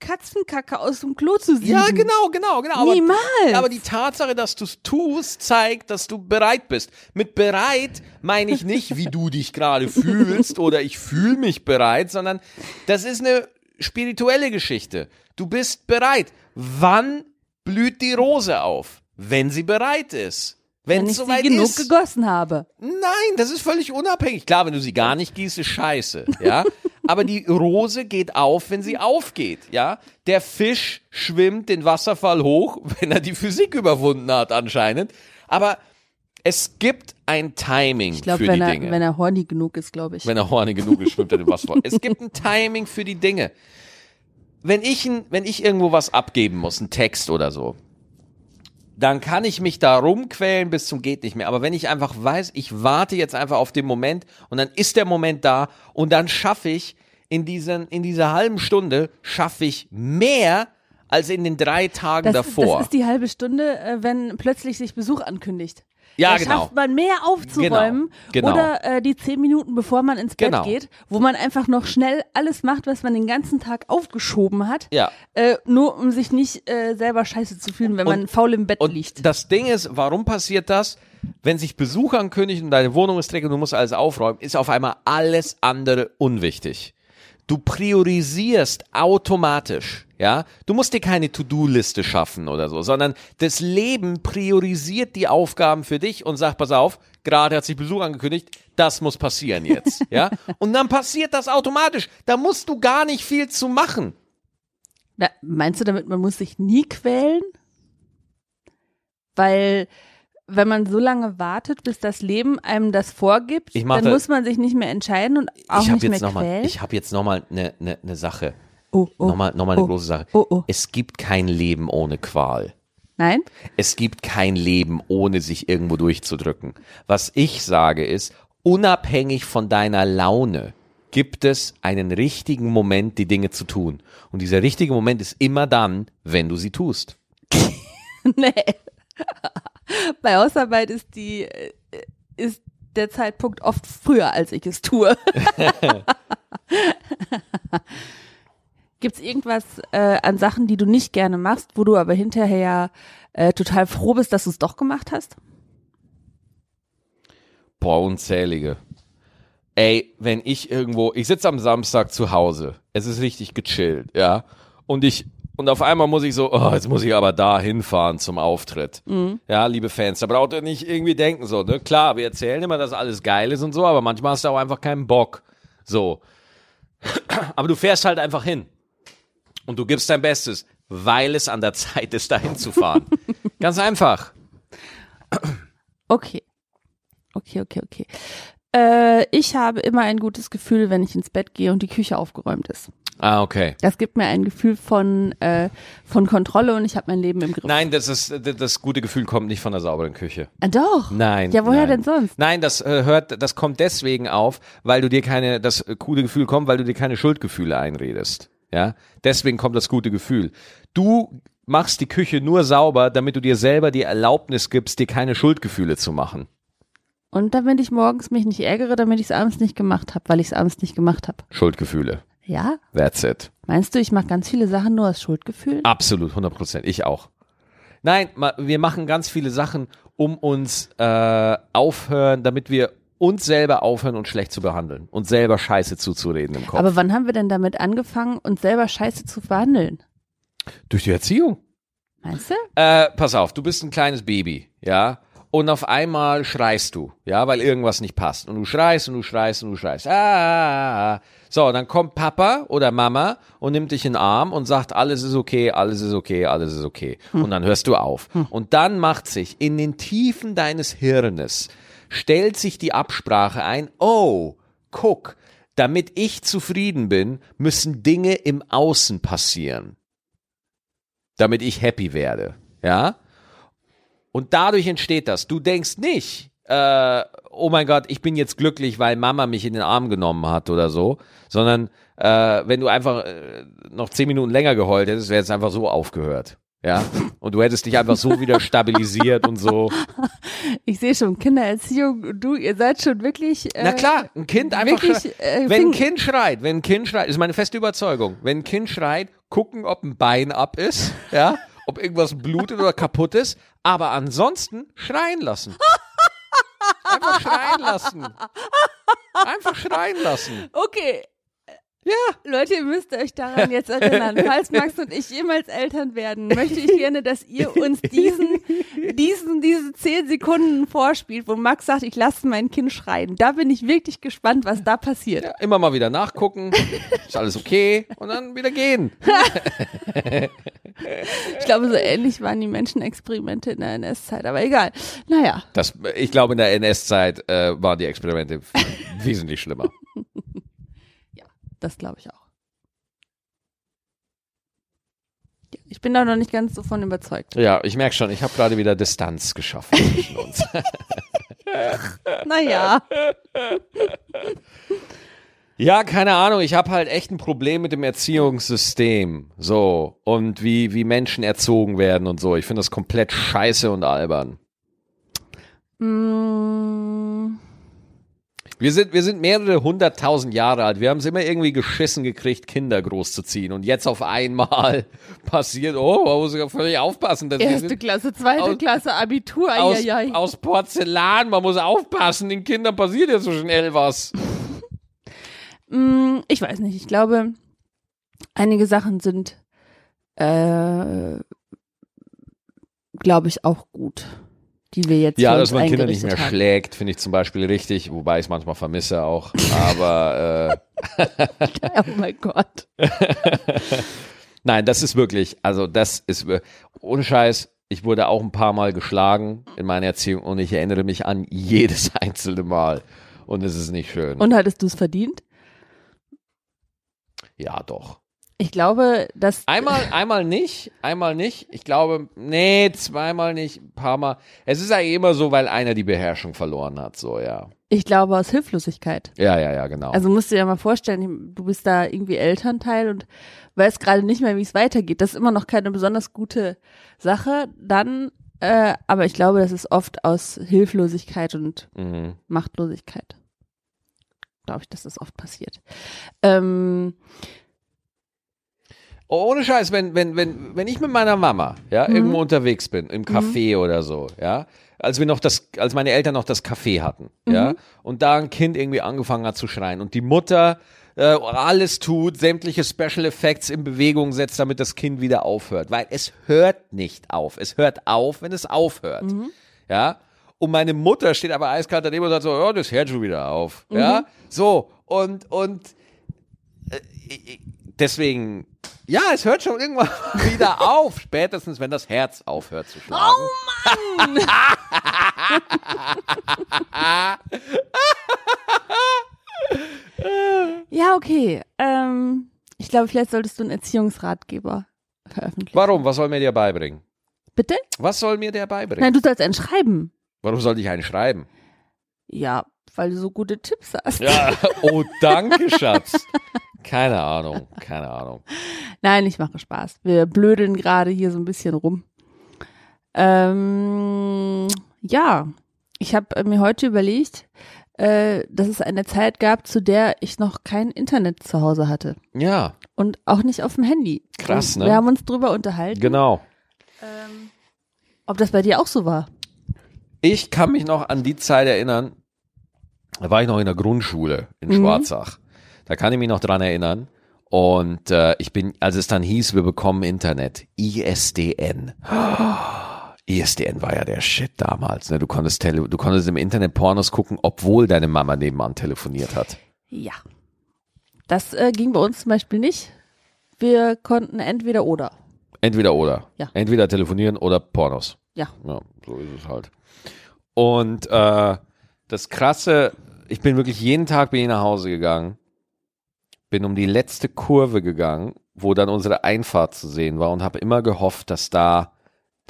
S2: Katzenkacke aus dem Klo zu sieben.
S1: ja, genau, genau, genau. Aber-
S2: Niemals.
S1: Aber die Tatsache, dass du es tust, zeigt, dass du bereit bist. Mit bereit meine ich nicht, wie du dich gerade fühlst oder ich fühle mich bereit, sondern das ist eine spirituelle Geschichte. Du bist bereit. Wann blüht die Rose auf? Wenn sie bereit ist. Wenn
S2: wenn ich sie
S1: soweit
S2: genug
S1: ist.
S2: gegossen habe.
S1: Nein, das ist völlig unabhängig. Klar, wenn du sie gar nicht gießt, ist scheiße, ja. Aber die Rose geht auf, wenn sie aufgeht, ja. Der Fisch schwimmt den Wasserfall hoch, wenn er die Physik überwunden hat, anscheinend. Aber es gibt ein Timing
S2: Ich glaube,
S1: für
S2: wenn
S1: die
S2: er,
S1: Dinge.
S2: wenn er horny genug ist, glaube ich.
S1: Wenn er horny genug ist, schwimmt er den Wasserfall. Es gibt ein Timing für die Dinge. Wenn ich, ein, wenn ich irgendwo was abgeben muss, einen Text oder so, dann kann ich mich da rumquälen bis zum geht nicht mehr. Aber wenn ich einfach weiß, ich warte jetzt einfach auf den Moment und dann ist der Moment da und dann schaffe ich in diesen, in dieser halben Stunde schaffe ich mehr als in den drei Tagen
S2: das,
S1: davor.
S2: das ist die halbe Stunde, äh, wenn plötzlich sich Besuch ankündigt.
S1: Ja,
S2: da
S1: genau.
S2: schafft man mehr aufzuräumen
S1: Genau, genau.
S2: oder äh, die zehn Minuten bevor man ins Bett
S1: Genau.
S2: geht, wo man einfach noch schnell alles macht, was man den ganzen Tag aufgeschoben hat,
S1: Ja.
S2: äh, nur um sich nicht äh, selber scheiße zu fühlen, wenn man faul im Bett
S1: Und
S2: liegt.
S1: das Ding ist, warum passiert das? Wenn sich Besuch ankündigt und deine Wohnung ist dreckig und du musst alles aufräumen, ist auf einmal alles andere unwichtig. Du priorisierst automatisch, ja? Du musst dir keine To-Do-Liste schaffen oder so, sondern das Leben priorisiert die Aufgaben für dich und sagt, pass auf, gerade hat sich Besuch angekündigt, das muss passieren jetzt, ja? Und dann passiert das automatisch. Da musst du gar nicht viel zu machen.
S2: Na, meinst du damit, man muss sich nie quälen? Weil wenn man so lange wartet, bis das Leben einem das vorgibt, dann
S1: da-
S2: muss man sich nicht mehr entscheiden und auch
S1: ich habe
S2: nicht mehr
S1: jetzt nochmal,
S2: quälen.
S1: ich habe jetzt nochmal eine ne, ne Sache.
S2: oh, oh,
S1: nochmal, nochmal eine
S2: oh,
S1: große Sache.
S2: Oh, oh.
S1: Es gibt kein Leben ohne Qual.
S2: Nein?
S1: Es gibt kein Leben ohne sich irgendwo durchzudrücken. Was ich sage ist, unabhängig von deiner Laune gibt es einen richtigen Moment, die Dinge zu tun. Und dieser richtige Moment ist immer dann, wenn du sie tust.
S2: nee. Bei Hausarbeit ist die äh, ist der Zeitpunkt oft früher, als ich es tue. Gibt es irgendwas äh, an Sachen, die du nicht gerne machst, wo du aber hinterher äh, total froh bist, dass du es doch gemacht hast?
S1: Boah, unzählige. Ey, wenn ich irgendwo, ich sitze am Samstag zu Hause, es ist richtig gechillt, ja, und ich, und auf einmal muss ich so, oh, jetzt muss ich aber da hinfahren zum Auftritt. Ja, liebe Fans, da braucht ihr nicht irgendwie denken so, ne? Klar, wir erzählen immer, dass alles geil ist und so, aber manchmal hast du auch einfach keinen Bock. So. Aber du fährst halt einfach hin. Und du gibst dein Bestes, weil es an der Zeit ist, dahin zu fahren. Ganz einfach.
S2: Okay. Okay, okay, okay. Äh, ich habe immer ein gutes Gefühl, wenn ich ins Bett gehe und die Küche aufgeräumt ist.
S1: Ah, okay.
S2: Das gibt mir ein Gefühl von, äh, von Kontrolle und ich habe mein Leben im Griff.
S1: Nein, das ist das gute Gefühl kommt nicht von der sauberen Küche.
S2: Ah, doch.
S1: Nein.
S2: Ja, woher
S1: nein.
S2: denn sonst?
S1: Nein, das äh, hört, das kommt deswegen auf, weil du dir keine, das äh, coole Gefühl kommt, weil du dir keine Schuldgefühle einredest. Ja, deswegen kommt das gute Gefühl. Du machst die Küche nur sauber, damit du dir selber die Erlaubnis gibst, dir keine Schuldgefühle zu machen.
S2: Und damit ich morgens mich nicht ärgere, damit ich es abends nicht gemacht habe, weil ich es abends nicht gemacht habe.
S1: Schuldgefühle.
S2: Ja?
S1: That's it.
S2: Meinst du, ich mache ganz viele Sachen nur aus Schuldgefühlen?
S1: Absolut, 100 Prozent. Ich auch. Nein, wir machen ganz viele Sachen, um uns äh, aufhören, damit wir uns selber aufhören, uns schlecht zu behandeln und selber Scheiße zuzureden im Kopf.
S2: Aber wann haben wir denn damit angefangen, uns selber scheiße zu behandeln?
S1: Durch die Erziehung.
S2: Meinst du?
S1: Äh, pass auf, du bist ein kleines Baby, ja? Und auf einmal schreist du, ja, weil irgendwas nicht passt. Und du schreist und du schreist und du schreist. Ah, ah, ah. So, dann kommt Papa oder Mama und nimmt dich in den Arm und sagt, alles ist okay, alles ist okay, alles ist okay. Und dann hörst du auf. Und dann macht sich in den Tiefen deines Hirnes, stellt sich die Absprache ein, oh, guck, damit ich zufrieden bin, müssen Dinge im Außen passieren damit ich happy werde. Ja? Und dadurch entsteht das. Du denkst nicht, äh, oh mein Gott, ich bin jetzt glücklich, weil Mama mich in den Arm genommen hat oder so, sondern äh, wenn du einfach äh, noch zehn Minuten länger geheult hättest, wäre es einfach so aufgehört. Ja, und du hättest dich einfach so wieder stabilisiert und so.
S2: Ich sehe schon, Kindererziehung, du, ihr seid schon wirklich. Äh,
S1: Na klar, ein Kind einfach
S2: wirklich, äh,
S1: Wenn ein Kind schreit, wenn ein Kind schreit, ist meine feste Überzeugung. Wenn ein Kind schreit, gucken, ob ein Bein ab ist, ja, ob irgendwas blutet oder kaputt ist, aber ansonsten schreien lassen. Einfach schreien lassen. Einfach schreien lassen.
S2: Okay.
S1: Ja.
S2: Leute, ihr müsst euch daran jetzt erinnern. Falls Max und ich jemals Eltern werden, möchte ich gerne, dass ihr uns diesen, diesen, diese zehn Sekunden vorspielt, wo Max sagt, ich lasse mein Kind schreien. Da bin ich wirklich gespannt, was da passiert.
S1: ja. Immer mal wieder nachgucken. Ist alles okay? Und dann wieder gehen.
S2: Ich glaube, so ähnlich waren die Menschenexperimente in der NS-Zeit, aber egal. Naja,
S1: Das, ich glaube, in der NS-Zeit äh, waren die Experimente wesentlich schlimmer.
S2: das glaube ich auch. Ja, Ich bin da noch nicht ganz so von überzeugt.
S1: Ja, ich merke schon, ich habe gerade wieder Distanz geschaffen zwischen uns.
S2: Naja.
S1: Ja, keine Ahnung. Ich habe halt echt ein Problem mit dem Erziehungssystem. So. Und wie, wie Menschen erzogen werden und so. Ich finde das komplett scheiße und albern.
S2: Mm,
S1: Wir sind, wir sind mehrere hunderttausend Jahre alt. Wir haben es immer irgendwie geschissen gekriegt, Kinder großzuziehen. Und jetzt auf einmal passiert, oh, man muss ja völlig aufpassen. Dass
S2: erste Klasse, zweite
S1: Aus-
S2: Klasse, Abitur,
S1: aus, aus Porzellan, man muss aufpassen. Den Kindern passiert ja so schnell was.
S2: Mm, Ich weiß nicht. Ich glaube, einige Sachen sind, äh, glaube ich, auch gut, die wir jetzt
S1: Ja, dass man Kinder nicht mehr
S2: haben.
S1: schlägt, finde ich zum Beispiel richtig, wobei ich es manchmal vermisse auch. Aber äh,
S2: Oh mein Gott.
S1: nein, das ist wirklich, also das ist ohne Scheiß. Ich wurde auch ein paar Mal geschlagen in meiner Erziehung und ich erinnere mich an jedes einzelne Mal. Und es ist nicht schön.
S2: Und hattest du es verdient?
S1: Ja, doch.
S2: Ich glaube, dass
S1: Einmal, einmal nicht, einmal nicht. Ich glaube, nee, zweimal nicht, ein paar Mal. Es ist eigentlich immer so, weil einer die Beherrschung verloren hat, so, ja.
S2: ich glaube aus Hilflosigkeit.
S1: Ja, ja, ja, genau.
S2: Also musst du dir mal vorstellen, du bist da irgendwie Elternteil und weißt gerade nicht mehr, wie es weitergeht. Das ist immer noch keine besonders gute Sache. Dann, äh, aber ich glaube, das ist oft aus Hilflosigkeit und
S1: mhm.
S2: Machtlosigkeit. Glaube ich, dass das oft passiert. Ähm,
S1: Ohne Scheiß, wenn, wenn, wenn, wenn ich mit meiner Mama, ja,
S2: Mhm.
S1: irgendwo unterwegs bin, im Café oder so, ja, als wir noch das, als meine Eltern noch das Café hatten,
S2: Mhm.
S1: ja, und da ein Kind irgendwie angefangen hat zu schreien und die Mutter äh, alles tut, sämtliche Special Effects in Bewegung setzt, damit das Kind wieder aufhört, weil es hört nicht auf. Es hört auf, wenn es aufhört,
S2: Mhm.
S1: ja. Und meine Mutter steht aber eiskalt daneben und sagt so, ja, das hört schon wieder auf,
S2: Mhm.
S1: ja. So, und, und, äh, deswegen, ja, es hört schon irgendwann wieder auf, spätestens wenn das Herz aufhört zu schlagen.
S2: oh Mann! ja, okay. Ähm, ich glaube, vielleicht solltest du einen Erziehungsratgeber veröffentlichen.
S1: Warum? Was soll mir der beibringen?
S2: Bitte?
S1: Was soll mir der beibringen?
S2: Nein, du sollst einen schreiben.
S1: Warum sollte ich einen schreiben?
S2: Ja, weil du so gute Tipps hast.
S1: Ja, oh, danke, Schatz. Keine Ahnung, keine Ahnung.
S2: Nein, ich mache Spaß. Wir blödeln gerade hier so ein bisschen rum. Ähm, ja, ich habe mir heute überlegt, äh, dass es eine Zeit gab, zu der ich noch kein Internet zu Hause hatte.
S1: Ja,
S2: Und auch nicht auf dem Handy.
S1: Krass,
S2: Und
S1: ne?
S2: Wir haben uns drüber unterhalten.
S1: genau.
S2: Ähm, Ob das bei dir auch so war?
S1: Ich kann mich noch an die Zeit erinnern, da war ich noch in der Grundschule in Schwarzach. Da kann ich mich noch dran erinnern. Und äh, ich bin, als es dann hieß, wir bekommen Internet, ISDN. ISDN war ja der Shit damals. Ne? Du konntest tele du konntest im Internet Pornos gucken, obwohl deine Mama nebenan telefoniert hat.
S2: Ja. Das äh, ging bei uns zum Beispiel nicht. Wir konnten entweder oder.
S1: Entweder oder.
S2: Ja.
S1: Entweder telefonieren oder Pornos.
S2: Ja.
S1: Ja, so ist es halt. Und äh, das Krasse, ich bin wirklich jeden Tag bin ich nach Hause gegangen, bin um die letzte Kurve gegangen, wo dann unsere Einfahrt zu sehen war und habe immer gehofft, dass da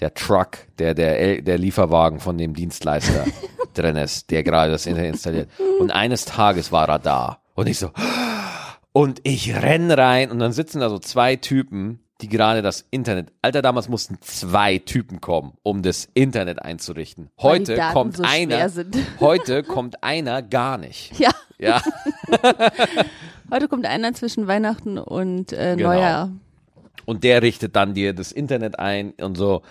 S1: der Truck, der, der, der Lieferwagen von dem Dienstleister drin ist, der gerade das Internet installiert. Und eines Tages war er da. Und ich so, und ich renn rein und dann sitzen da so zwei Typen, die gerade das Internet, Alter, damals mussten zwei Typen kommen, um das Internet einzurichten. Heute kommt
S2: so
S1: einer, heute kommt einer gar nicht.
S2: Ja.
S1: Ja,
S2: Heute kommt einer zwischen Weihnachten und äh,
S1: Genau.
S2: Neujahr.
S1: und der richtet dann dir das Internet ein und so.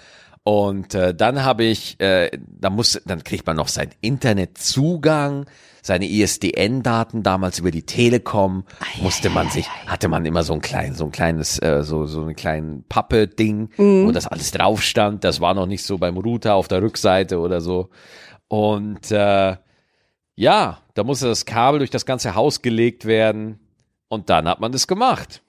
S1: Und äh, dann habe ich, äh, da muss, dann kriegt man noch seinen Internetzugang, seine ISDN-Daten damals über die Telekom musste man sich, hatte man immer so ein klein, so ein kleines, äh, so so ein kleinen Pappe-Ding, wo das alles drauf stand. Das war noch nicht so beim Router auf der Rückseite oder so. Und äh, ja, da musste das Kabel durch das ganze Haus gelegt werden und dann hat man das gemacht.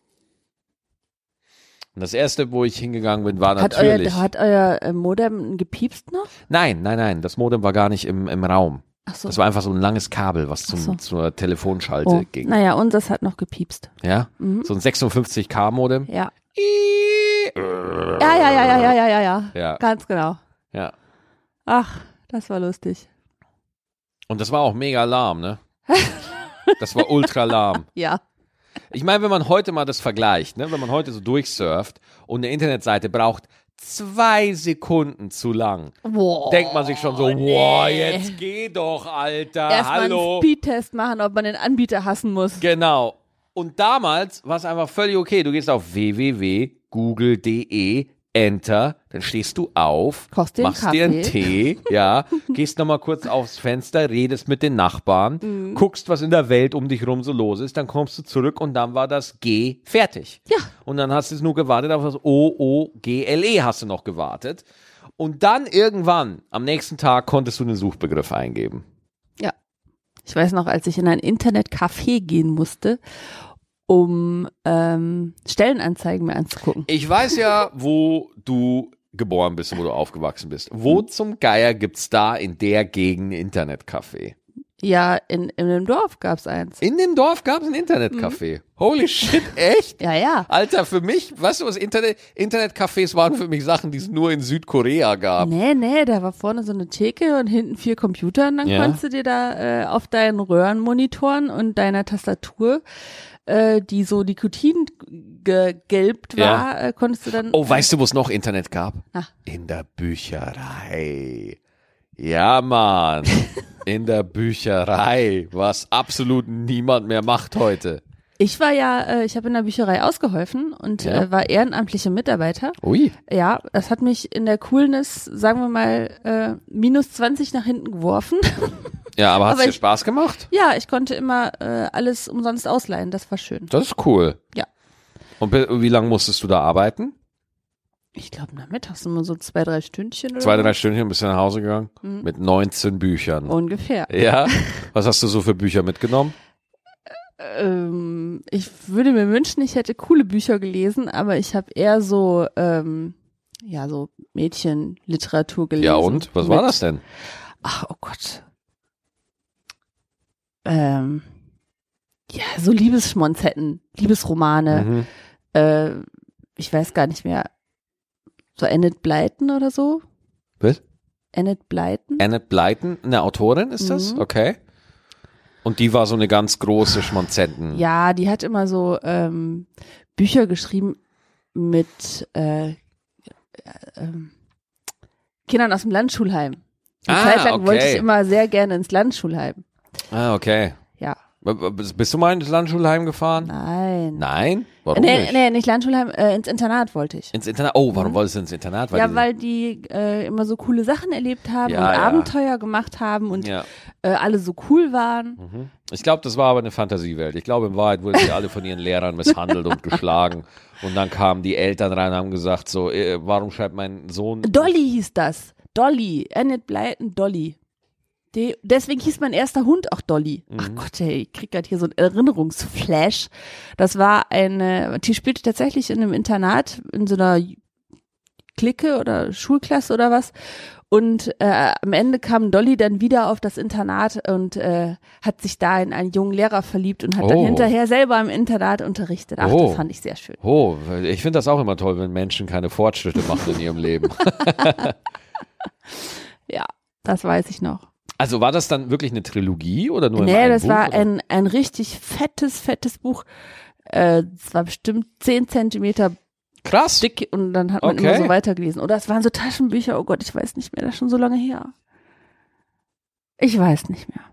S1: Und das erste, wo ich hingegangen bin, war
S2: Hat euer,
S1: natürlich.
S2: hat euer äh, Modem gepiepst noch?
S1: nein, nein, nein, das Modem war gar nicht im, im Raum.
S2: Ach so.
S1: Das war einfach so ein langes Kabel, was zum,
S2: so.
S1: zur Telefonschalte
S2: oh.
S1: ging.
S2: Naja, unseres hat noch gepiepst.
S1: Ja,
S2: Mhm.
S1: so ein 56k Modem.
S2: Ja. Ja, ja, ja, ja, ja, ja, ja, ja.
S1: Ja.
S2: Ganz genau.
S1: Ja.
S2: Ach, das war lustig.
S1: Und das war auch mega lahm, ne? Das war ultra lahm.
S2: Ja.
S1: Ich meine, wenn man heute mal das vergleicht, ne, wenn man heute so durchsurft und eine Internetseite braucht zwei Sekunden zu lang,
S2: Boah.
S1: denkt man sich schon so, wow, jetzt geh doch, Alter,
S2: Erstmal einen
S1: hallo.
S2: Speedtest machen, ob man den Anbieter hassen muss.
S1: Genau. Und damals war es einfach völlig okay. Du gehst auf www.google.de, Enter, dann stehst du auf, machst dir einen
S2: Kaffee.
S1: Tee, ja, gehst nochmal kurz aufs Fenster, redest mit den Nachbarn,
S2: Mhm.
S1: guckst, was in der Welt um dich rum so los ist, dann kommst du zurück und dann war das G fertig.
S2: Ja.
S1: Und dann hast du es nur gewartet auf das O-O-G-L-E hast du noch gewartet. Und dann irgendwann, am nächsten Tag, konntest du den Suchbegriff eingeben.
S2: Ja. Ich weiß noch, als ich in ein Internetcafé gehen musste, um ähm, Stellenanzeigen mir anzugucken.
S1: Ich weiß ja, wo du geboren bist und wo du aufgewachsen bist. Wo zum Geier gibt's da in der Gegend ein Internetcafé?
S2: Ja, in, in einem Dorf gab's eins.
S1: In dem Dorf gab's ein Internetcafé. Holy shit, echt?
S2: Ja, ja.
S1: Alter, für mich, weißt du was, Internet, Internetcafés waren für mich Sachen, die es nur in Südkorea gab.
S2: Nee, nee, da war vorne so eine Theke und hinten vier Computer und dann
S1: Ja.
S2: konntest du dir da äh, auf deinen Röhrenmonitoren und deiner Tastatur, äh, die so Nikotin gegelbt
S1: Ja.
S2: war, äh, konntest du dann.
S1: Oh, weißt du, wo es noch Internet gab?
S2: Na.
S1: In der Bücherei. Ja, Mann. In der Bücherei, was absolut niemand mehr macht heute.
S2: Ich war ja, äh, ich habe in der Bücherei ausgeholfen und
S1: Ja.
S2: äh, war ehrenamtliche Mitarbeiter.
S1: Ui.
S2: Ja, das hat mich in der Coolness, sagen wir mal, äh, minus 20 nach hinten geworfen.
S1: Ja, aber hat's
S2: Aber
S1: dir Spaß gemacht?
S2: ja, ich konnte immer äh, alles umsonst ausleihen, das war schön.
S1: Das ist cool.
S2: Ja.
S1: Und wie lange musstest du da arbeiten?
S2: Ich glaube, nachmittags immer so zwei, drei Stündchen oder
S1: Zwei, drei Stündchen bist du nach Hause gegangen?
S2: Mhm.
S1: Mit 19 Büchern.
S2: Ungefähr.
S1: Ja? Was hast du so für Bücher mitgenommen?
S2: Ähm, ich würde mir wünschen, ich hätte coole Bücher gelesen, aber ich habe eher so, ähm, ja, so Mädchenliteratur gelesen.
S1: Ja, und? Was war
S2: Mit-
S1: das denn?
S2: Ach, oh Gott. Ähm, ja, so Liebesschmonzetten, Liebesromane.
S1: Mhm.
S2: Äh, ich weiß gar nicht mehr. So Annette Blyton oder so?
S1: Was?
S2: Annette Blyton?
S1: Annette Blyton, eine Autorin ist das?
S2: Mhm.
S1: Okay. Und die war so eine ganz große Schmonzetten.
S2: Ja, die hat immer so ähm, Bücher geschrieben mit äh, äh, ähm, Kindern aus dem Landschulheim. Eine
S1: Ah,
S2: Zeit lang
S1: okay.
S2: wollte ich immer sehr gerne ins Landschulheim.
S1: Ah, okay.
S2: Ja.
S1: Bist du mal ins Landschulheim gefahren?
S2: Nein. Nein.
S1: Nein? Warum
S2: nee,
S1: nicht?
S2: nee, nicht Landschulheim, äh, ins Internat wollte ich.
S1: Ins Internat. Oh, warum wolltest du ins Internat?
S2: ja,
S1: die-
S2: weil die äh, immer so coole Sachen erlebt haben
S1: Ja,
S2: und
S1: ja.
S2: Abenteuer gemacht haben und
S1: Ja.
S2: äh, alle so cool waren.
S1: Mhm. Ich glaube, das war aber eine Fantasiewelt. Ich glaube, in Wahrheit wurden sie alle von ihren Lehrern misshandelt und geschlagen. Und dann kamen die Eltern rein und haben gesagt, so, äh, warum schreibt mein Sohn...
S2: Dolly hieß das. Dolly. Annette Blyton, Dolly. Die, deswegen hieß mein erster Hund auch Dolly. Ach
S1: Mhm.
S2: Gott, ey, ich krieg grad hier so einen Erinnerungsflash. Das war eine, die spielte tatsächlich in einem Internat, in so einer Clique oder Schulklasse oder was. Und äh, am Ende kam Dolly dann wieder auf das Internat und äh, hat sich da in einen jungen Lehrer verliebt und hat dann
S1: Oh.
S2: hinterher selber im Internat unterrichtet. Ach,
S1: Oh.
S2: das fand ich sehr schön.
S1: Oh, ich finde das auch immer toll, wenn Menschen keine Fortschritte machen in ihrem Leben.
S2: Ja, das weiß ich noch.
S1: Also war das dann wirklich eine Trilogie oder nur
S2: Nee,
S1: einen
S2: das
S1: Buch,
S2: war
S1: oder?
S2: ein, ein richtig fettes, fettes Buch. Äh, Es war bestimmt zehn Zentimeter
S1: Krass.
S2: dick und dann hat man
S1: Okay.
S2: immer so weitergelesen. Oder es waren so Taschenbücher, oh Gott, ich weiß nicht mehr, das ist schon so lange her. Ich weiß nicht mehr.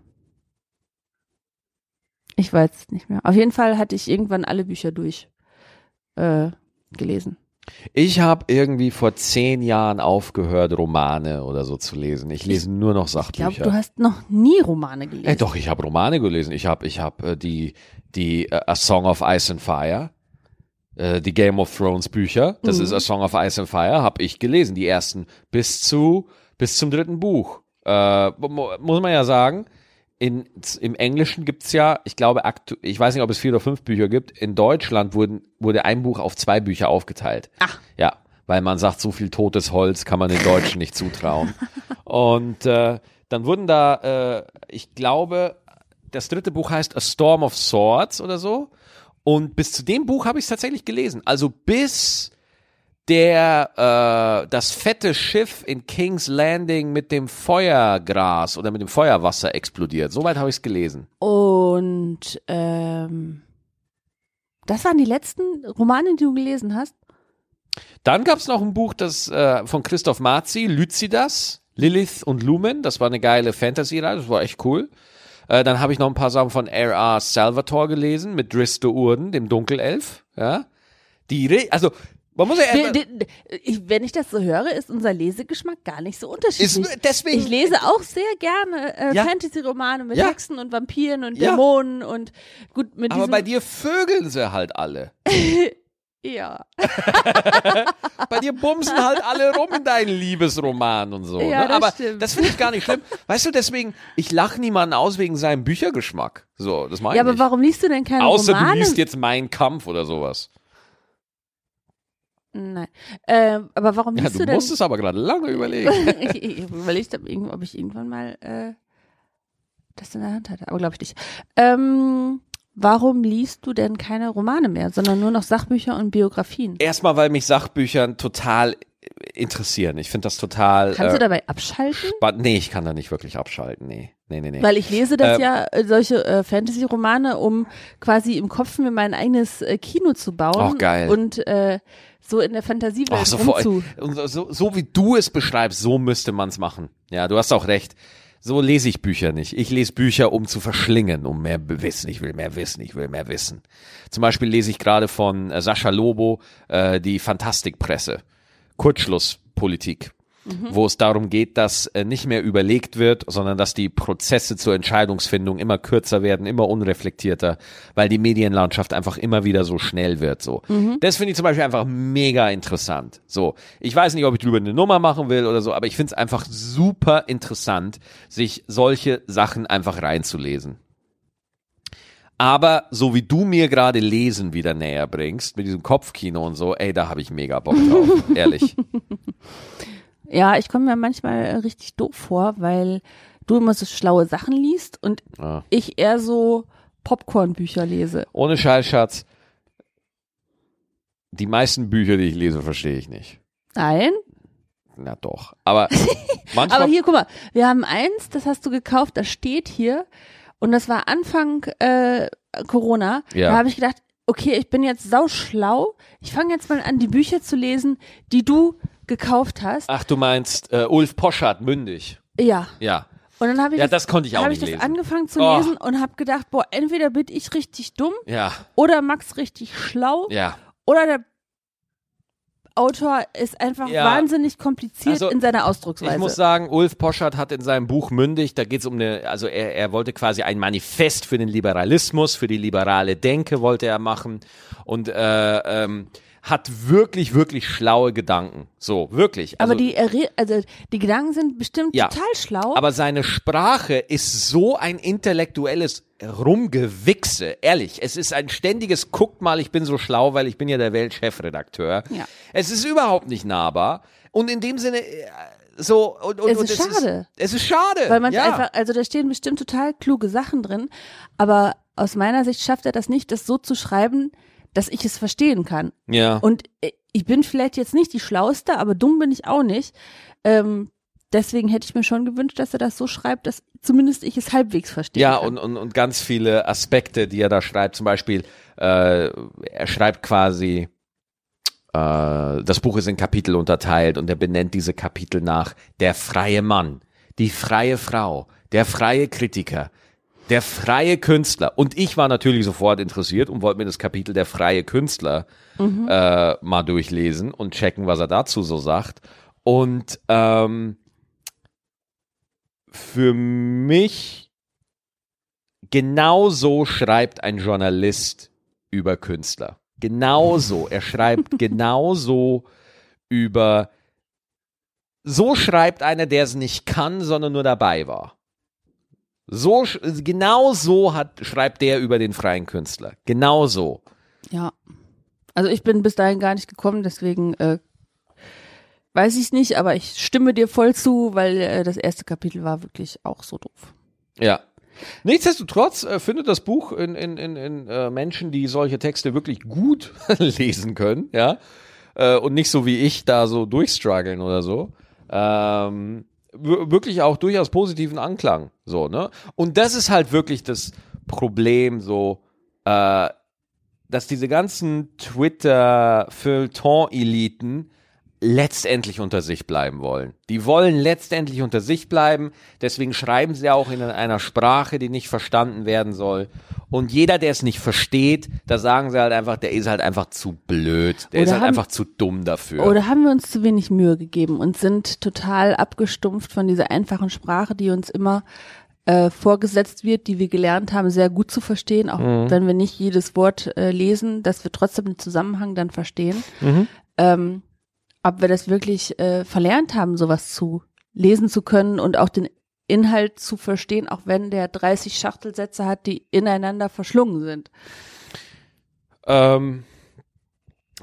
S2: Ich weiß nicht mehr. Auf jeden Fall hatte ich irgendwann alle Bücher durch äh, gelesen.
S1: Ich habe irgendwie vor zehn Jahren aufgehört, Romane oder so zu lesen. Ich lese nur noch
S2: Ich glaube,
S1: Sachbücher.
S2: du hast noch nie Romane gelesen.
S1: Ey, doch, ich habe Romane gelesen. Ich habe ich hab, äh, die, die äh, A Song of Ice and Fire, äh, die Game of Thrones Bücher. Das
S2: Mhm.
S1: ist A Song of Ice and Fire, habe ich gelesen. Die ersten bis zu bis zum dritten Buch. Äh, mu- muss man ja sagen, in, im Englischen gibt's ja, ich glaube, aktu ich weiß nicht, ob es vier oder fünf Bücher gibt. In Deutschland wurden, wurde ein Buch auf zwei Bücher aufgeteilt.
S2: Ach.
S1: Ja, weil man sagt, so viel totes Holz kann man den Deutschen nicht zutrauen. Und äh, dann wurden da, äh, ich glaube, das dritte Buch heißt A Storm of Swords oder so. Und bis zu dem Buch habe ich es tatsächlich gelesen. Also bis der äh, das fette Schiff in King's Landing mit dem Feuergras oder mit dem Feuerwasser explodiert. Soweit habe ich es gelesen.
S2: Und ähm, das waren die letzten Romane, die du gelesen hast?
S1: Dann gab es noch ein Buch, das äh, von Christoph Marzi, Lycidas, Lilith und Lumen. Das war eine geile Fantasy-Reihe, das war echt cool. Äh, dann habe ich noch ein paar Sachen von R.R. Salvatore gelesen mit Dristo Urden, dem Dunkelelf. Ja, die, Re also man muss ja erstmal-
S2: wenn ich das so höre, ist unser Lesegeschmack gar nicht so unterschiedlich.
S1: ist, deswegen
S2: ich lese auch sehr gerne äh,
S1: Ja.
S2: Fantasy-Romane mit
S1: Ja.
S2: Hexen und Vampiren und
S1: Ja.
S2: Dämonen und gut mit
S1: aber bei dir vögeln sie halt alle.
S2: ja.
S1: Bei dir bumsen halt alle rum in deinen Liebesroman und so.
S2: Ja,
S1: ne?
S2: das
S1: Aber
S2: stimmt.
S1: das finde ich gar nicht schlimm. Weißt du, deswegen, ich lache niemanden aus wegen seinem Büchergeschmack. So, das meine
S2: ja,
S1: ich
S2: aber
S1: nicht.
S2: warum liest du denn keine
S1: Außer du
S2: Romane?
S1: liest jetzt Mein Kampf oder sowas.
S2: Nein. Äh, aber warum
S1: Ja,
S2: liest
S1: du
S2: du denn?
S1: musstest aber gerade lange überlegen.
S2: ich ich habe überlegt, ob, irgend- ob ich irgendwann mal äh, das in der Hand hatte, aber glaube ich nicht. Ähm, warum liest du denn keine Romane mehr, sondern nur noch Sachbücher und Biografien?
S1: Erstmal, weil mich Sachbüchern total interessieren. Ich finde das total
S2: Kannst du
S1: äh,
S2: dabei abschalten?
S1: Nee, ich kann da nicht wirklich abschalten. Nee, nee, nee. nee.
S2: Weil ich lese das
S1: Ähm,
S2: ja, äh, solche äh, Fantasy-Romane, um quasi im Kopf mir mein eigenes äh, Kino zu bauen.
S1: Ach, geil.
S2: Und äh, so in der Fantasiewelt
S1: Ach, so,
S2: rumzu.
S1: so, so wie du es beschreibst, so müsste man es machen. Ja, du hast auch recht. So lese ich Bücher nicht. Ich lese Bücher, um zu verschlingen, um mehr Wissen. Ich will mehr Wissen, ich will mehr Wissen. Zum Beispiel lese ich gerade von äh, Sascha Lobo äh, die Fantastikpresse. Kurzschlusspolitik. Wo es darum geht, dass äh, nicht mehr überlegt wird, sondern dass die Prozesse zur Entscheidungsfindung immer kürzer werden, immer unreflektierter, weil die Medienlandschaft einfach immer wieder so schnell wird. So, das finde ich zum Beispiel einfach mega interessant. So, ich weiß nicht, ob ich drüber eine Nummer machen will oder so, aber ich finde es einfach super interessant, sich solche Sachen einfach reinzulesen. Aber so wie du mir gerade Lesen wieder näher bringst, mit diesem Kopfkino und so, ey, da habe ich mega Bock drauf, ehrlich.
S2: Ja, ich komme mir manchmal äh, richtig doof vor, weil du immer so schlaue Sachen liest und
S1: Ja.
S2: ich eher so Popcorn-Bücher lese.
S1: Ohne Scheiß, Schatz. Die meisten Bücher, die ich lese, verstehe ich nicht.
S2: Nein?
S1: Na doch. Aber manchmal.
S2: Aber hier, guck mal, wir haben eins, das hast du gekauft, das steht hier. Und das war Anfang äh, Corona.
S1: Ja.
S2: Da habe ich gedacht, okay, ich bin jetzt sauschlau. Ich fange jetzt mal an, die Bücher zu lesen, die du gekauft hast.
S1: Ach, du meinst äh, Ulf Poschardt, mündig.
S2: Ja.
S1: Ja.
S2: Und dann habe ich,
S1: Ja, das konnte ich auch
S2: hab
S1: nicht
S2: ich das angefangen zu
S1: Oh.
S2: lesen und habe gedacht, boah, entweder bin ich richtig dumm
S1: Ja,
S2: oder Max richtig schlau
S1: ja.
S2: oder der Autor ist einfach
S1: Ja.
S2: wahnsinnig kompliziert
S1: Also,
S2: in seiner Ausdrucksweise.
S1: Ich muss sagen, Ulf Poschardt hat in seinem Buch Mündig, da geht es um eine, also er, er wollte quasi ein Manifest für den Liberalismus, für die liberale Denke wollte er machen und äh, ähm, hat wirklich, wirklich schlaue Gedanken. So, wirklich. Also,
S2: aber die, also die Gedanken sind bestimmt
S1: Ja.
S2: total schlau.
S1: aber seine Sprache ist so ein intellektuelles Rumgewichse. Ehrlich, es ist ein ständiges, guckt mal, ich bin so schlau, weil ich bin ja der Weltchefredakteur.
S2: Ja.
S1: Es ist überhaupt nicht nahbar. Und in dem Sinne, äh, so, und, und,
S2: Es
S1: und
S2: ist schade.
S1: es ist schade.
S2: Weil man
S1: ja.
S2: einfach, also da stehen bestimmt total kluge Sachen drin, aber aus meiner Sicht schafft er das nicht, das so zu schreiben, dass ich es verstehen kann.
S1: Ja.
S2: Und äh, ich bin vielleicht jetzt nicht die Schlauste, aber dumm bin ich auch nicht. Ähm, deswegen hätte ich mir schon gewünscht, dass er das so schreibt, dass zumindest ich es halbwegs verstehe.
S1: Ja, und, und, und ganz viele Aspekte, die er da schreibt. Zum Beispiel, äh, er schreibt quasi, äh, das Buch ist in Kapitel unterteilt und er benennt diese Kapitel nach der freie Mann, die freie Frau, der freie Kritiker, der freie Künstler. Und ich war natürlich sofort interessiert und wollte mir das Kapitel der freie Künstler äh, mal durchlesen und checken, was er dazu so sagt. Und ähm, für mich genau so schreibt ein Journalist über Künstler. Genauso. Er schreibt genauso über. So schreibt einer, der es nicht kann, sondern nur dabei war. So, genau so hat, schreibt der über den freien Künstler. Genau so.
S2: Ja. Also ich bin bis dahin gar nicht gekommen, deswegen äh, weiß ich nicht, aber ich stimme dir voll zu, weil äh, das erste Kapitel war wirklich auch so doof.
S1: Ja. Nichtsdestotrotz äh, findet das Buch in, in, in, in äh, Menschen, die solche Texte wirklich gut lesen können, ja, äh, und nicht so wie ich da so durchstruggeln oder so, ähm, wirklich auch durchaus positiven Anklang, so, ne? Und das ist halt wirklich das Problem, so, äh, dass diese ganzen Twitter-Feuilleton letztendlich unter sich bleiben wollen. Die wollen letztendlich unter sich bleiben, deswegen schreiben sie auch in einer Sprache, die nicht verstanden werden soll. Und jeder, der es nicht versteht, da sagen sie halt einfach, der ist halt einfach zu blöd, der
S2: Oder
S1: ist halt
S2: haben-
S1: einfach zu dumm dafür.
S2: Oder haben wir uns zu wenig Mühe gegeben und sind total abgestumpft von dieser einfachen Sprache, die uns immer äh, vorgesetzt wird, die wir gelernt haben, sehr gut zu verstehen, auch wenn wir nicht jedes Wort äh, lesen, dass wir trotzdem den Zusammenhang dann verstehen. Ähm, ob wir das wirklich äh, verlernt haben, sowas zu lesen zu können und auch den Inhalt zu verstehen, auch wenn der 30 Schachtelsätze hat, die ineinander verschlungen sind.
S1: Ähm,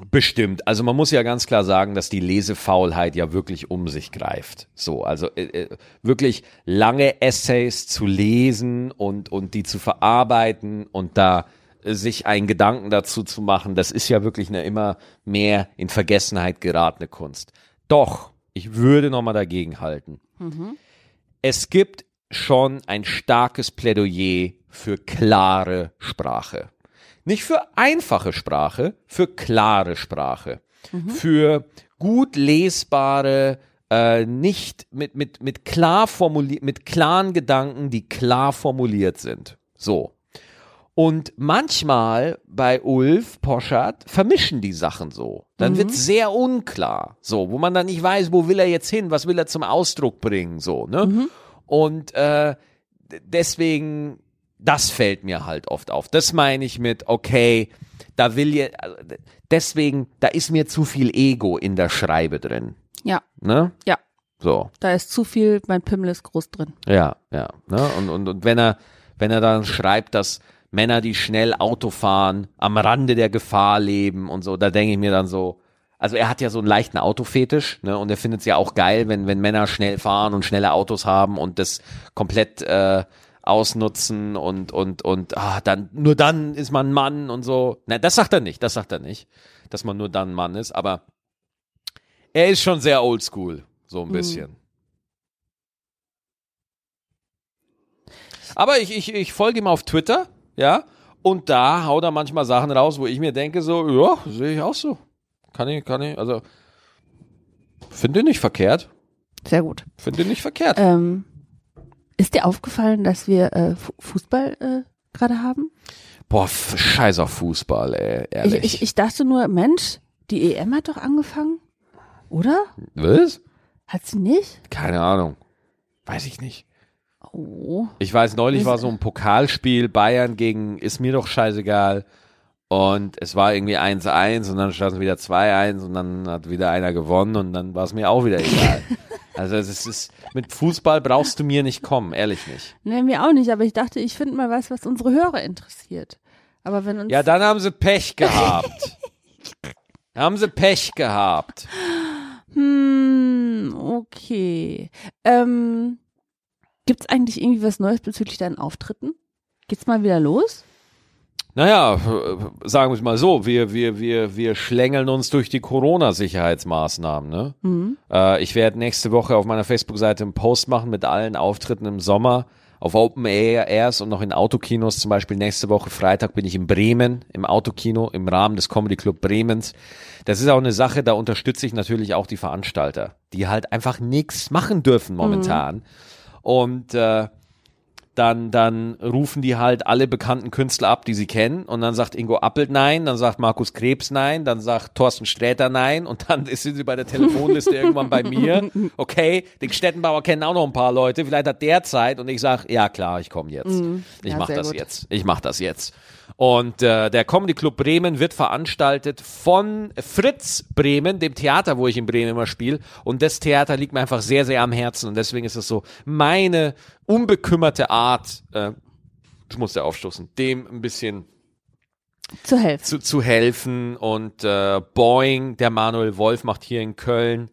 S1: bestimmt. Also man muss ja ganz klar sagen, dass die Lesefaulheit ja wirklich um sich greift. So, also äh, äh, wirklich lange Essays zu lesen und, und die zu verarbeiten und da sich einen Gedanken dazu zu machen, das ist ja wirklich eine immer mehr in Vergessenheit geratene Kunst. Doch, ich würde nochmal dagegen halten. Es gibt schon ein starkes Plädoyer für klare Sprache. Nicht für einfache Sprache, für klare Sprache. Für gut lesbare, äh, nicht mit, mit, mit klar formuliert, mit klaren Gedanken, die klar formuliert sind. So. Und manchmal bei Ulf Poschardt vermischen die Sachen so. Dann wird sehr unklar, so, wo man dann nicht weiß, wo will er jetzt hin, was will er zum Ausdruck bringen, so, ne? Und äh, deswegen, das fällt mir halt oft auf. Das meine ich mit, okay, da will also, d- deswegen, da ist mir zu viel Ego in der Schreibe drin,
S2: Ja,
S1: ne?
S2: ja,
S1: So.
S2: da ist zu viel, mein Pimmel ist groß drin.
S1: Ja, ja. Ne? Und, und, und wenn er, wenn er dann schreibt, dass Männer, die schnell Auto fahren, am Rande der Gefahr leben und so, da denke ich mir dann so, also er hat ja so einen leichten Autofetisch, ne? Und er findet es ja auch geil, wenn, wenn Männer schnell fahren und schnelle Autos haben und das komplett äh, ausnutzen und, und, und ah, dann, nur dann ist man ein Mann und so. Na, das sagt er nicht, das sagt er nicht, dass man nur dann ein Mann ist, aber er ist schon sehr oldschool, so ein bisschen. Aber ich, ich, ich folge ihm auf Twitter, ja, und da haut er manchmal Sachen raus, wo ich mir denke, so, ja, sehe ich auch so. Kann ich, kann ich, also, finde nicht verkehrt.
S2: Sehr gut.
S1: Finde nicht verkehrt.
S2: Ähm, Ist dir aufgefallen, dass wir äh, Fu- Fußball äh, gerade haben?
S1: Boah, scheiß auf Fußball, ey,
S2: Ich,
S1: ehrlich.
S2: ich, ich dachte nur, Mensch, die EM hat doch angefangen, oder?
S1: Was?
S2: Hat sie nicht?
S1: Keine Ahnung. Weiß ich nicht.
S2: Oh.
S1: Ich weiß, neulich war so ein Pokalspiel, Bayern gegen, ist mir doch scheißegal. Und es war irgendwie 1-1 und dann stand es wieder 2-1 und dann hat wieder einer gewonnen und dann war es mir auch wieder egal. also es ist, mit Fußball brauchst du mir nicht kommen, ehrlich nicht.
S2: Nee, mir auch nicht, aber ich dachte, ich finde mal was, was unsere Hörer interessiert. Aber wenn uns.
S1: Ja, dann haben sie Pech gehabt. haben sie Pech gehabt.
S2: Hm, okay. Ähm, gibt's eigentlich irgendwie was Neues bezüglich deinen Auftritten? Geht's mal wieder los?
S1: Naja, äh, sagen wir es mal so, wir, wir, wir, wir schlängeln uns durch die Corona-Sicherheitsmaßnahmen, ne?
S2: Mhm.
S1: Äh, ich werde nächste Woche auf meiner Facebook-Seite einen Post machen mit allen Auftritten im Sommer auf Open Air Airs und noch in Autokinos. Zum Beispiel nächste Woche Freitag bin ich in Bremen im Autokino im Rahmen des Comedy Club Bremens. Das ist auch eine Sache, da unterstütze ich natürlich auch die Veranstalter, die halt einfach nichts machen dürfen momentan. Und äh, dann, dann rufen die halt alle bekannten Künstler ab, die sie kennen. Und dann sagt Ingo Appelt nein, dann sagt Markus Krebs nein, dann sagt Thorsten Sträter nein und dann sind sie bei der Telefonliste irgendwann bei mir. Okay, den Stettenbauer kennen auch noch ein paar Leute, vielleicht hat der Zeit und ich sag, ja klar, ich komme jetzt. Ich
S2: Ja,
S1: mach
S2: sehr
S1: das
S2: gut.
S1: jetzt. Ich mach das jetzt. Und äh, der Comedy Club Bremen wird veranstaltet von Fritz Bremen, dem Theater, wo ich in Bremen immer spiele. Und das Theater liegt mir einfach sehr, sehr am Herzen. Und deswegen ist es so meine unbekümmerte Art, äh, ich musste aufstoßen, dem ein bisschen
S2: Zu helfen.
S1: zu, zu helfen. Und äh, Boeing, der Manuel Wolf, macht hier in Köln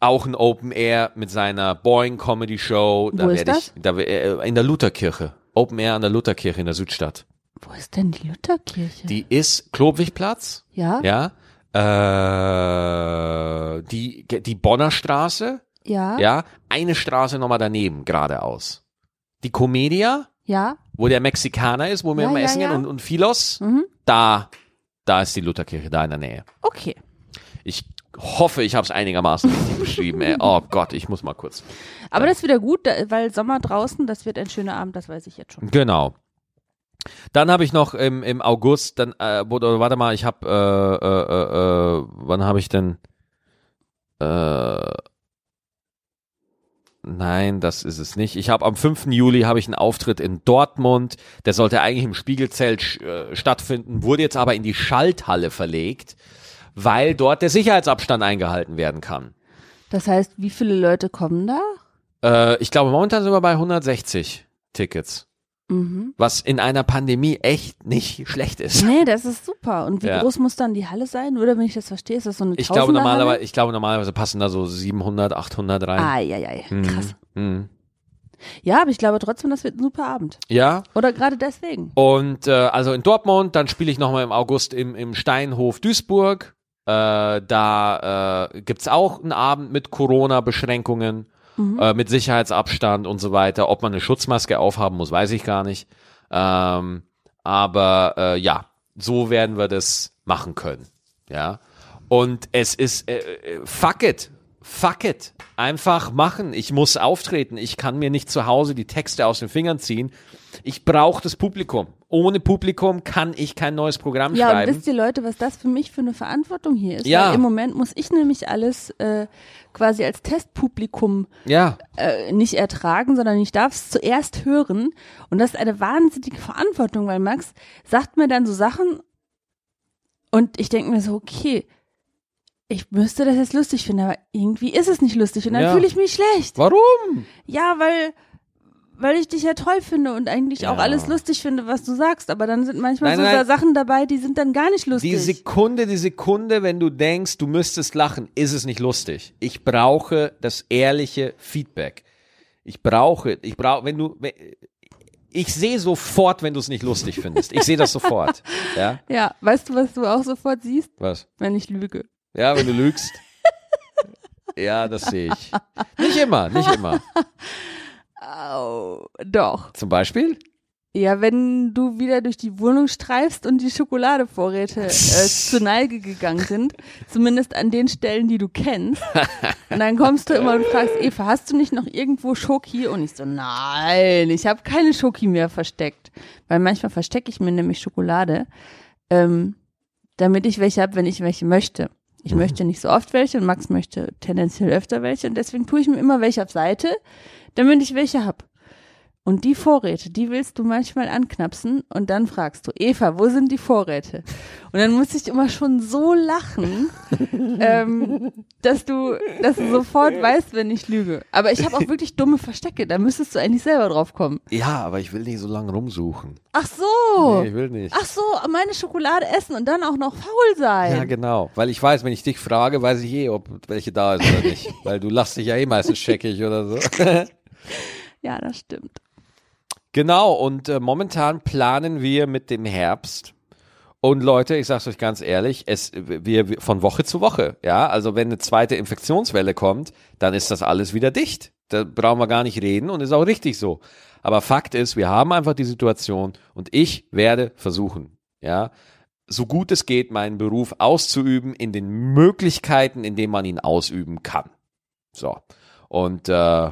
S1: auch ein Open Air mit seiner Boeing Comedy Show. Da
S2: Wo ist
S1: werd
S2: das?
S1: Ich, da, äh, in der Lutherkirche. Open Air an der Lutherkirche in der Südstadt.
S2: Wo ist denn die Lutherkirche?
S1: Die ist Klobwigplatz,
S2: ja?
S1: ja. Äh, die, die Bonner Straße,
S2: Ja?
S1: ja. Eine Straße nochmal daneben, geradeaus. Die Comedia,
S2: Ja?
S1: wo der Mexikaner ist, wo wir
S2: Ja,
S1: immer
S2: ja,
S1: essen
S2: ja.
S1: gehen, und, und Philos,
S2: Mhm.
S1: da, da ist die Lutherkirche, da in der Nähe.
S2: Okay.
S1: Ich hoffe, ich habe es einigermaßen richtig beschrieben. Ey. Oh Gott, ich muss mal kurz.
S2: Aber das ist wieder gut, weil Sommer draußen, das wird ein schöner Abend, das weiß ich jetzt schon.
S1: Genau. Dann habe ich noch im, im August, dann, äh, warte mal, ich habe, äh, äh, äh, äh, wann habe ich denn, äh, nein, das ist es nicht. Ich habe am 5. Juli habe ich einen Auftritt in Dortmund, der sollte eigentlich im Spiegelzelt äh, stattfinden, wurde jetzt aber in die Schalthalle verlegt, weil dort der Sicherheitsabstand eingehalten werden kann.
S2: Das heißt, wie viele Leute kommen da?
S1: Äh, ich glaube, momentan sind wir bei 160 Tickets.
S2: Mhm.
S1: Was in einer Pandemie echt nicht schlecht ist.
S2: Nee, das ist super. Und wie
S1: Ja.
S2: groß muss dann die Halle sein? Oder wenn ich das verstehe, ist das so eine
S1: Ich glaube, normalerweise, ich glaube, normalerweise passen da so 700, 800 rein.
S2: Eieiei,
S1: Mhm.
S2: krass.
S1: Mhm.
S2: Ja, aber ich glaube trotzdem, das wird ein super Abend.
S1: Ja,
S2: Oder gerade deswegen.
S1: und äh, also in Dortmund, dann spiele ich nochmal im August im, im Steinhof Duisburg. Äh, da äh, gibt's auch einen Abend mit Corona-Beschränkungen, äh, mit Sicherheitsabstand und so weiter. Ob man eine Schutzmaske aufhaben muss, weiß ich gar nicht. Ähm, aber äh, ja, so werden wir das machen können. Ja. Und es ist äh, äh, fuck it. Fuck it. Einfach machen. Ich muss auftreten. Ich kann mir nicht zu Hause die Texte aus den Fingern ziehen. Ich brauche das Publikum. Ohne Publikum kann ich kein neues Programm
S2: Ja,
S1: schreiben.
S2: wisst ihr Leute, was das für mich für eine Verantwortung hier ist?
S1: Ja.
S2: Weil im Moment muss ich nämlich alles äh, quasi als Testpublikum
S1: ja,
S2: äh, nicht ertragen, sondern ich darf es zuerst hören. Und das ist eine wahnsinnige Verantwortung, weil Max sagt mir dann so Sachen und ich denke mir so, okay, ich müsste das jetzt lustig finden, aber irgendwie ist es nicht lustig und dann
S1: Ja.
S2: fühle ich mich schlecht.
S1: warum?
S2: Ja, weil weil ich dich ja toll finde und eigentlich auch
S1: Ja.
S2: alles lustig finde, was du sagst, aber dann sind manchmal
S1: Nein,
S2: so
S1: nein.
S2: Sachen dabei, die sind dann gar nicht lustig.
S1: Die Sekunde, die Sekunde, wenn du denkst, du müsstest lachen, ist es nicht lustig. Ich brauche das ehrliche Feedback. Ich brauche, ich brauche, wenn du, wenn- ich sehe sofort, wenn du es nicht lustig findest. Ich sehe das sofort. Ja,
S2: ja, weißt du, was du auch sofort siehst,
S1: was?
S2: wenn ich lüge?
S1: Ja, wenn du lügst. Ja, das sehe ich. Nicht immer, nicht immer.
S2: Au, doch.
S1: Zum Beispiel?
S2: Ja, wenn du wieder durch die Wohnung streifst und die Schokoladevorräte äh, zur Neige gegangen sind, zumindest an den Stellen, die du kennst. Und dann kommst du immer und fragst, Eva, hast du nicht noch irgendwo Schoki? Und ich so, nein, ich habe keine Schoki mehr versteckt. Weil manchmal verstecke ich mir nämlich Schokolade, ähm, damit ich welche habe, wenn ich welche möchte. Ich
S1: Mhm.
S2: möchte nicht so oft welche und Max möchte tendenziell öfter welche und deswegen tue ich mir immer welche auf Seite, damit ich welche hab. Und die Vorräte, die willst du manchmal anknapsen und dann fragst du, Eva, wo sind die Vorräte? Und dann muss ich immer schon so lachen, ähm, dass du, dass du sofort weißt, wenn ich lüge. Aber ich habe auch wirklich dumme Verstecke, da müsstest du eigentlich selber drauf kommen.
S1: Ja, aber ich will nicht so lange rumsuchen.
S2: Ach so.
S1: Nee, ich will nicht.
S2: Ach so, meine Schokolade essen und dann auch noch faul sein.
S1: Ja, genau. Weil ich weiß, wenn ich dich frage, weiß ich eh, ob welche da ist oder nicht. Weil du lachst dich ja eh meistens scheckig oder so.
S2: ja das stimmt.
S1: Genau, und äh, momentan planen wir mit dem Herbst. Und Leute, ich sag's euch ganz ehrlich, es wir wir- von Woche zu Woche, ja, also wenn eine zweite Infektionswelle kommt, dann ist das alles wieder dicht. Da brauchen wir gar nicht reden und ist auch richtig so. Aber Fakt ist, wir haben einfach die Situation und ich werde versuchen, ja, so gut es geht, meinen Beruf auszuüben in den Möglichkeiten, in denen man ihn ausüben kann. So. Und äh,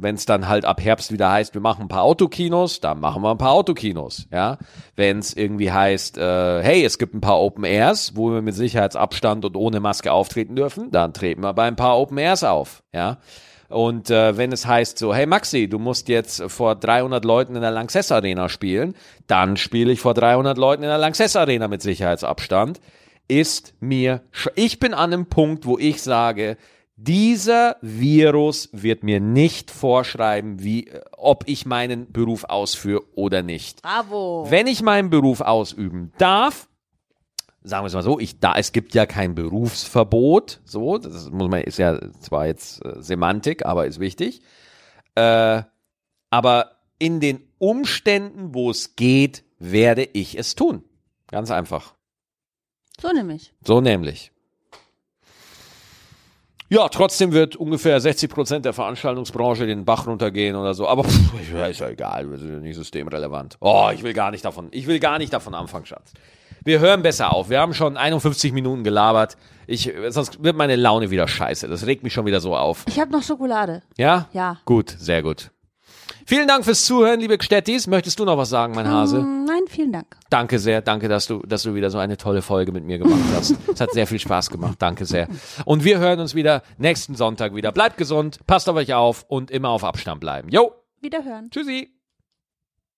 S1: wenn es dann halt ab Herbst wieder heißt, wir machen ein paar Autokinos, dann machen wir ein paar Autokinos, ja. Wenn es irgendwie heißt, äh, hey, es gibt ein paar Open Airs, wo wir mit Sicherheitsabstand und ohne Maske auftreten dürfen, dann treten wir bei ein paar Open Airs auf, ja. Und äh, wenn es heißt so, hey Maxi, du musst jetzt vor 300 Leuten in der Lanxess Arena spielen, dann spiele ich vor 300 Leuten in der Lanxess Arena mit Sicherheitsabstand. Ist mir, ich bin an einem Punkt, wo ich sage, dieser Virus wird mir nicht vorschreiben, wie, ob ich meinen Beruf ausführe oder nicht.
S2: Bravo.
S1: Wenn ich meinen Beruf ausüben darf, sagen wir es mal so, ich da es gibt ja kein Berufsverbot, so das muss man ist ja zwar jetzt äh, Semantik, aber ist wichtig. Äh, aber in den Umständen, wo es geht, werde ich es tun. Ganz einfach.
S2: So nämlich.
S1: So nämlich. Ja, trotzdem wird ungefähr 60 Prozent der Veranstaltungsbranche den Bach runtergehen oder so. Aber pff, ist ja egal, wir sind ja nicht systemrelevant. Oh, ich will gar nicht davon, ich will gar nicht davon anfangen, Schatz. Wir hören besser auf. Wir haben schon 51 Minuten gelabert. Ich, sonst wird meine Laune wieder scheiße. Das regt mich schon wieder so auf.
S2: Ich habe noch Schokolade.
S1: Ja?
S2: Ja.
S1: Gut, sehr gut. Vielen Dank fürs Zuhören, liebe Gstettis. Möchtest du noch was sagen, mein Hase?
S2: Mm, Nein, vielen Dank.
S1: Danke sehr, danke, dass du, dass du wieder so eine tolle Folge mit mir gemacht hast. Es hat sehr viel Spaß gemacht, danke sehr. Und wir hören uns wieder nächsten Sonntag wieder. Bleibt gesund, passt auf euch auf und immer auf Abstand bleiben. Jo,
S2: Wiederhören.
S1: tschüssi.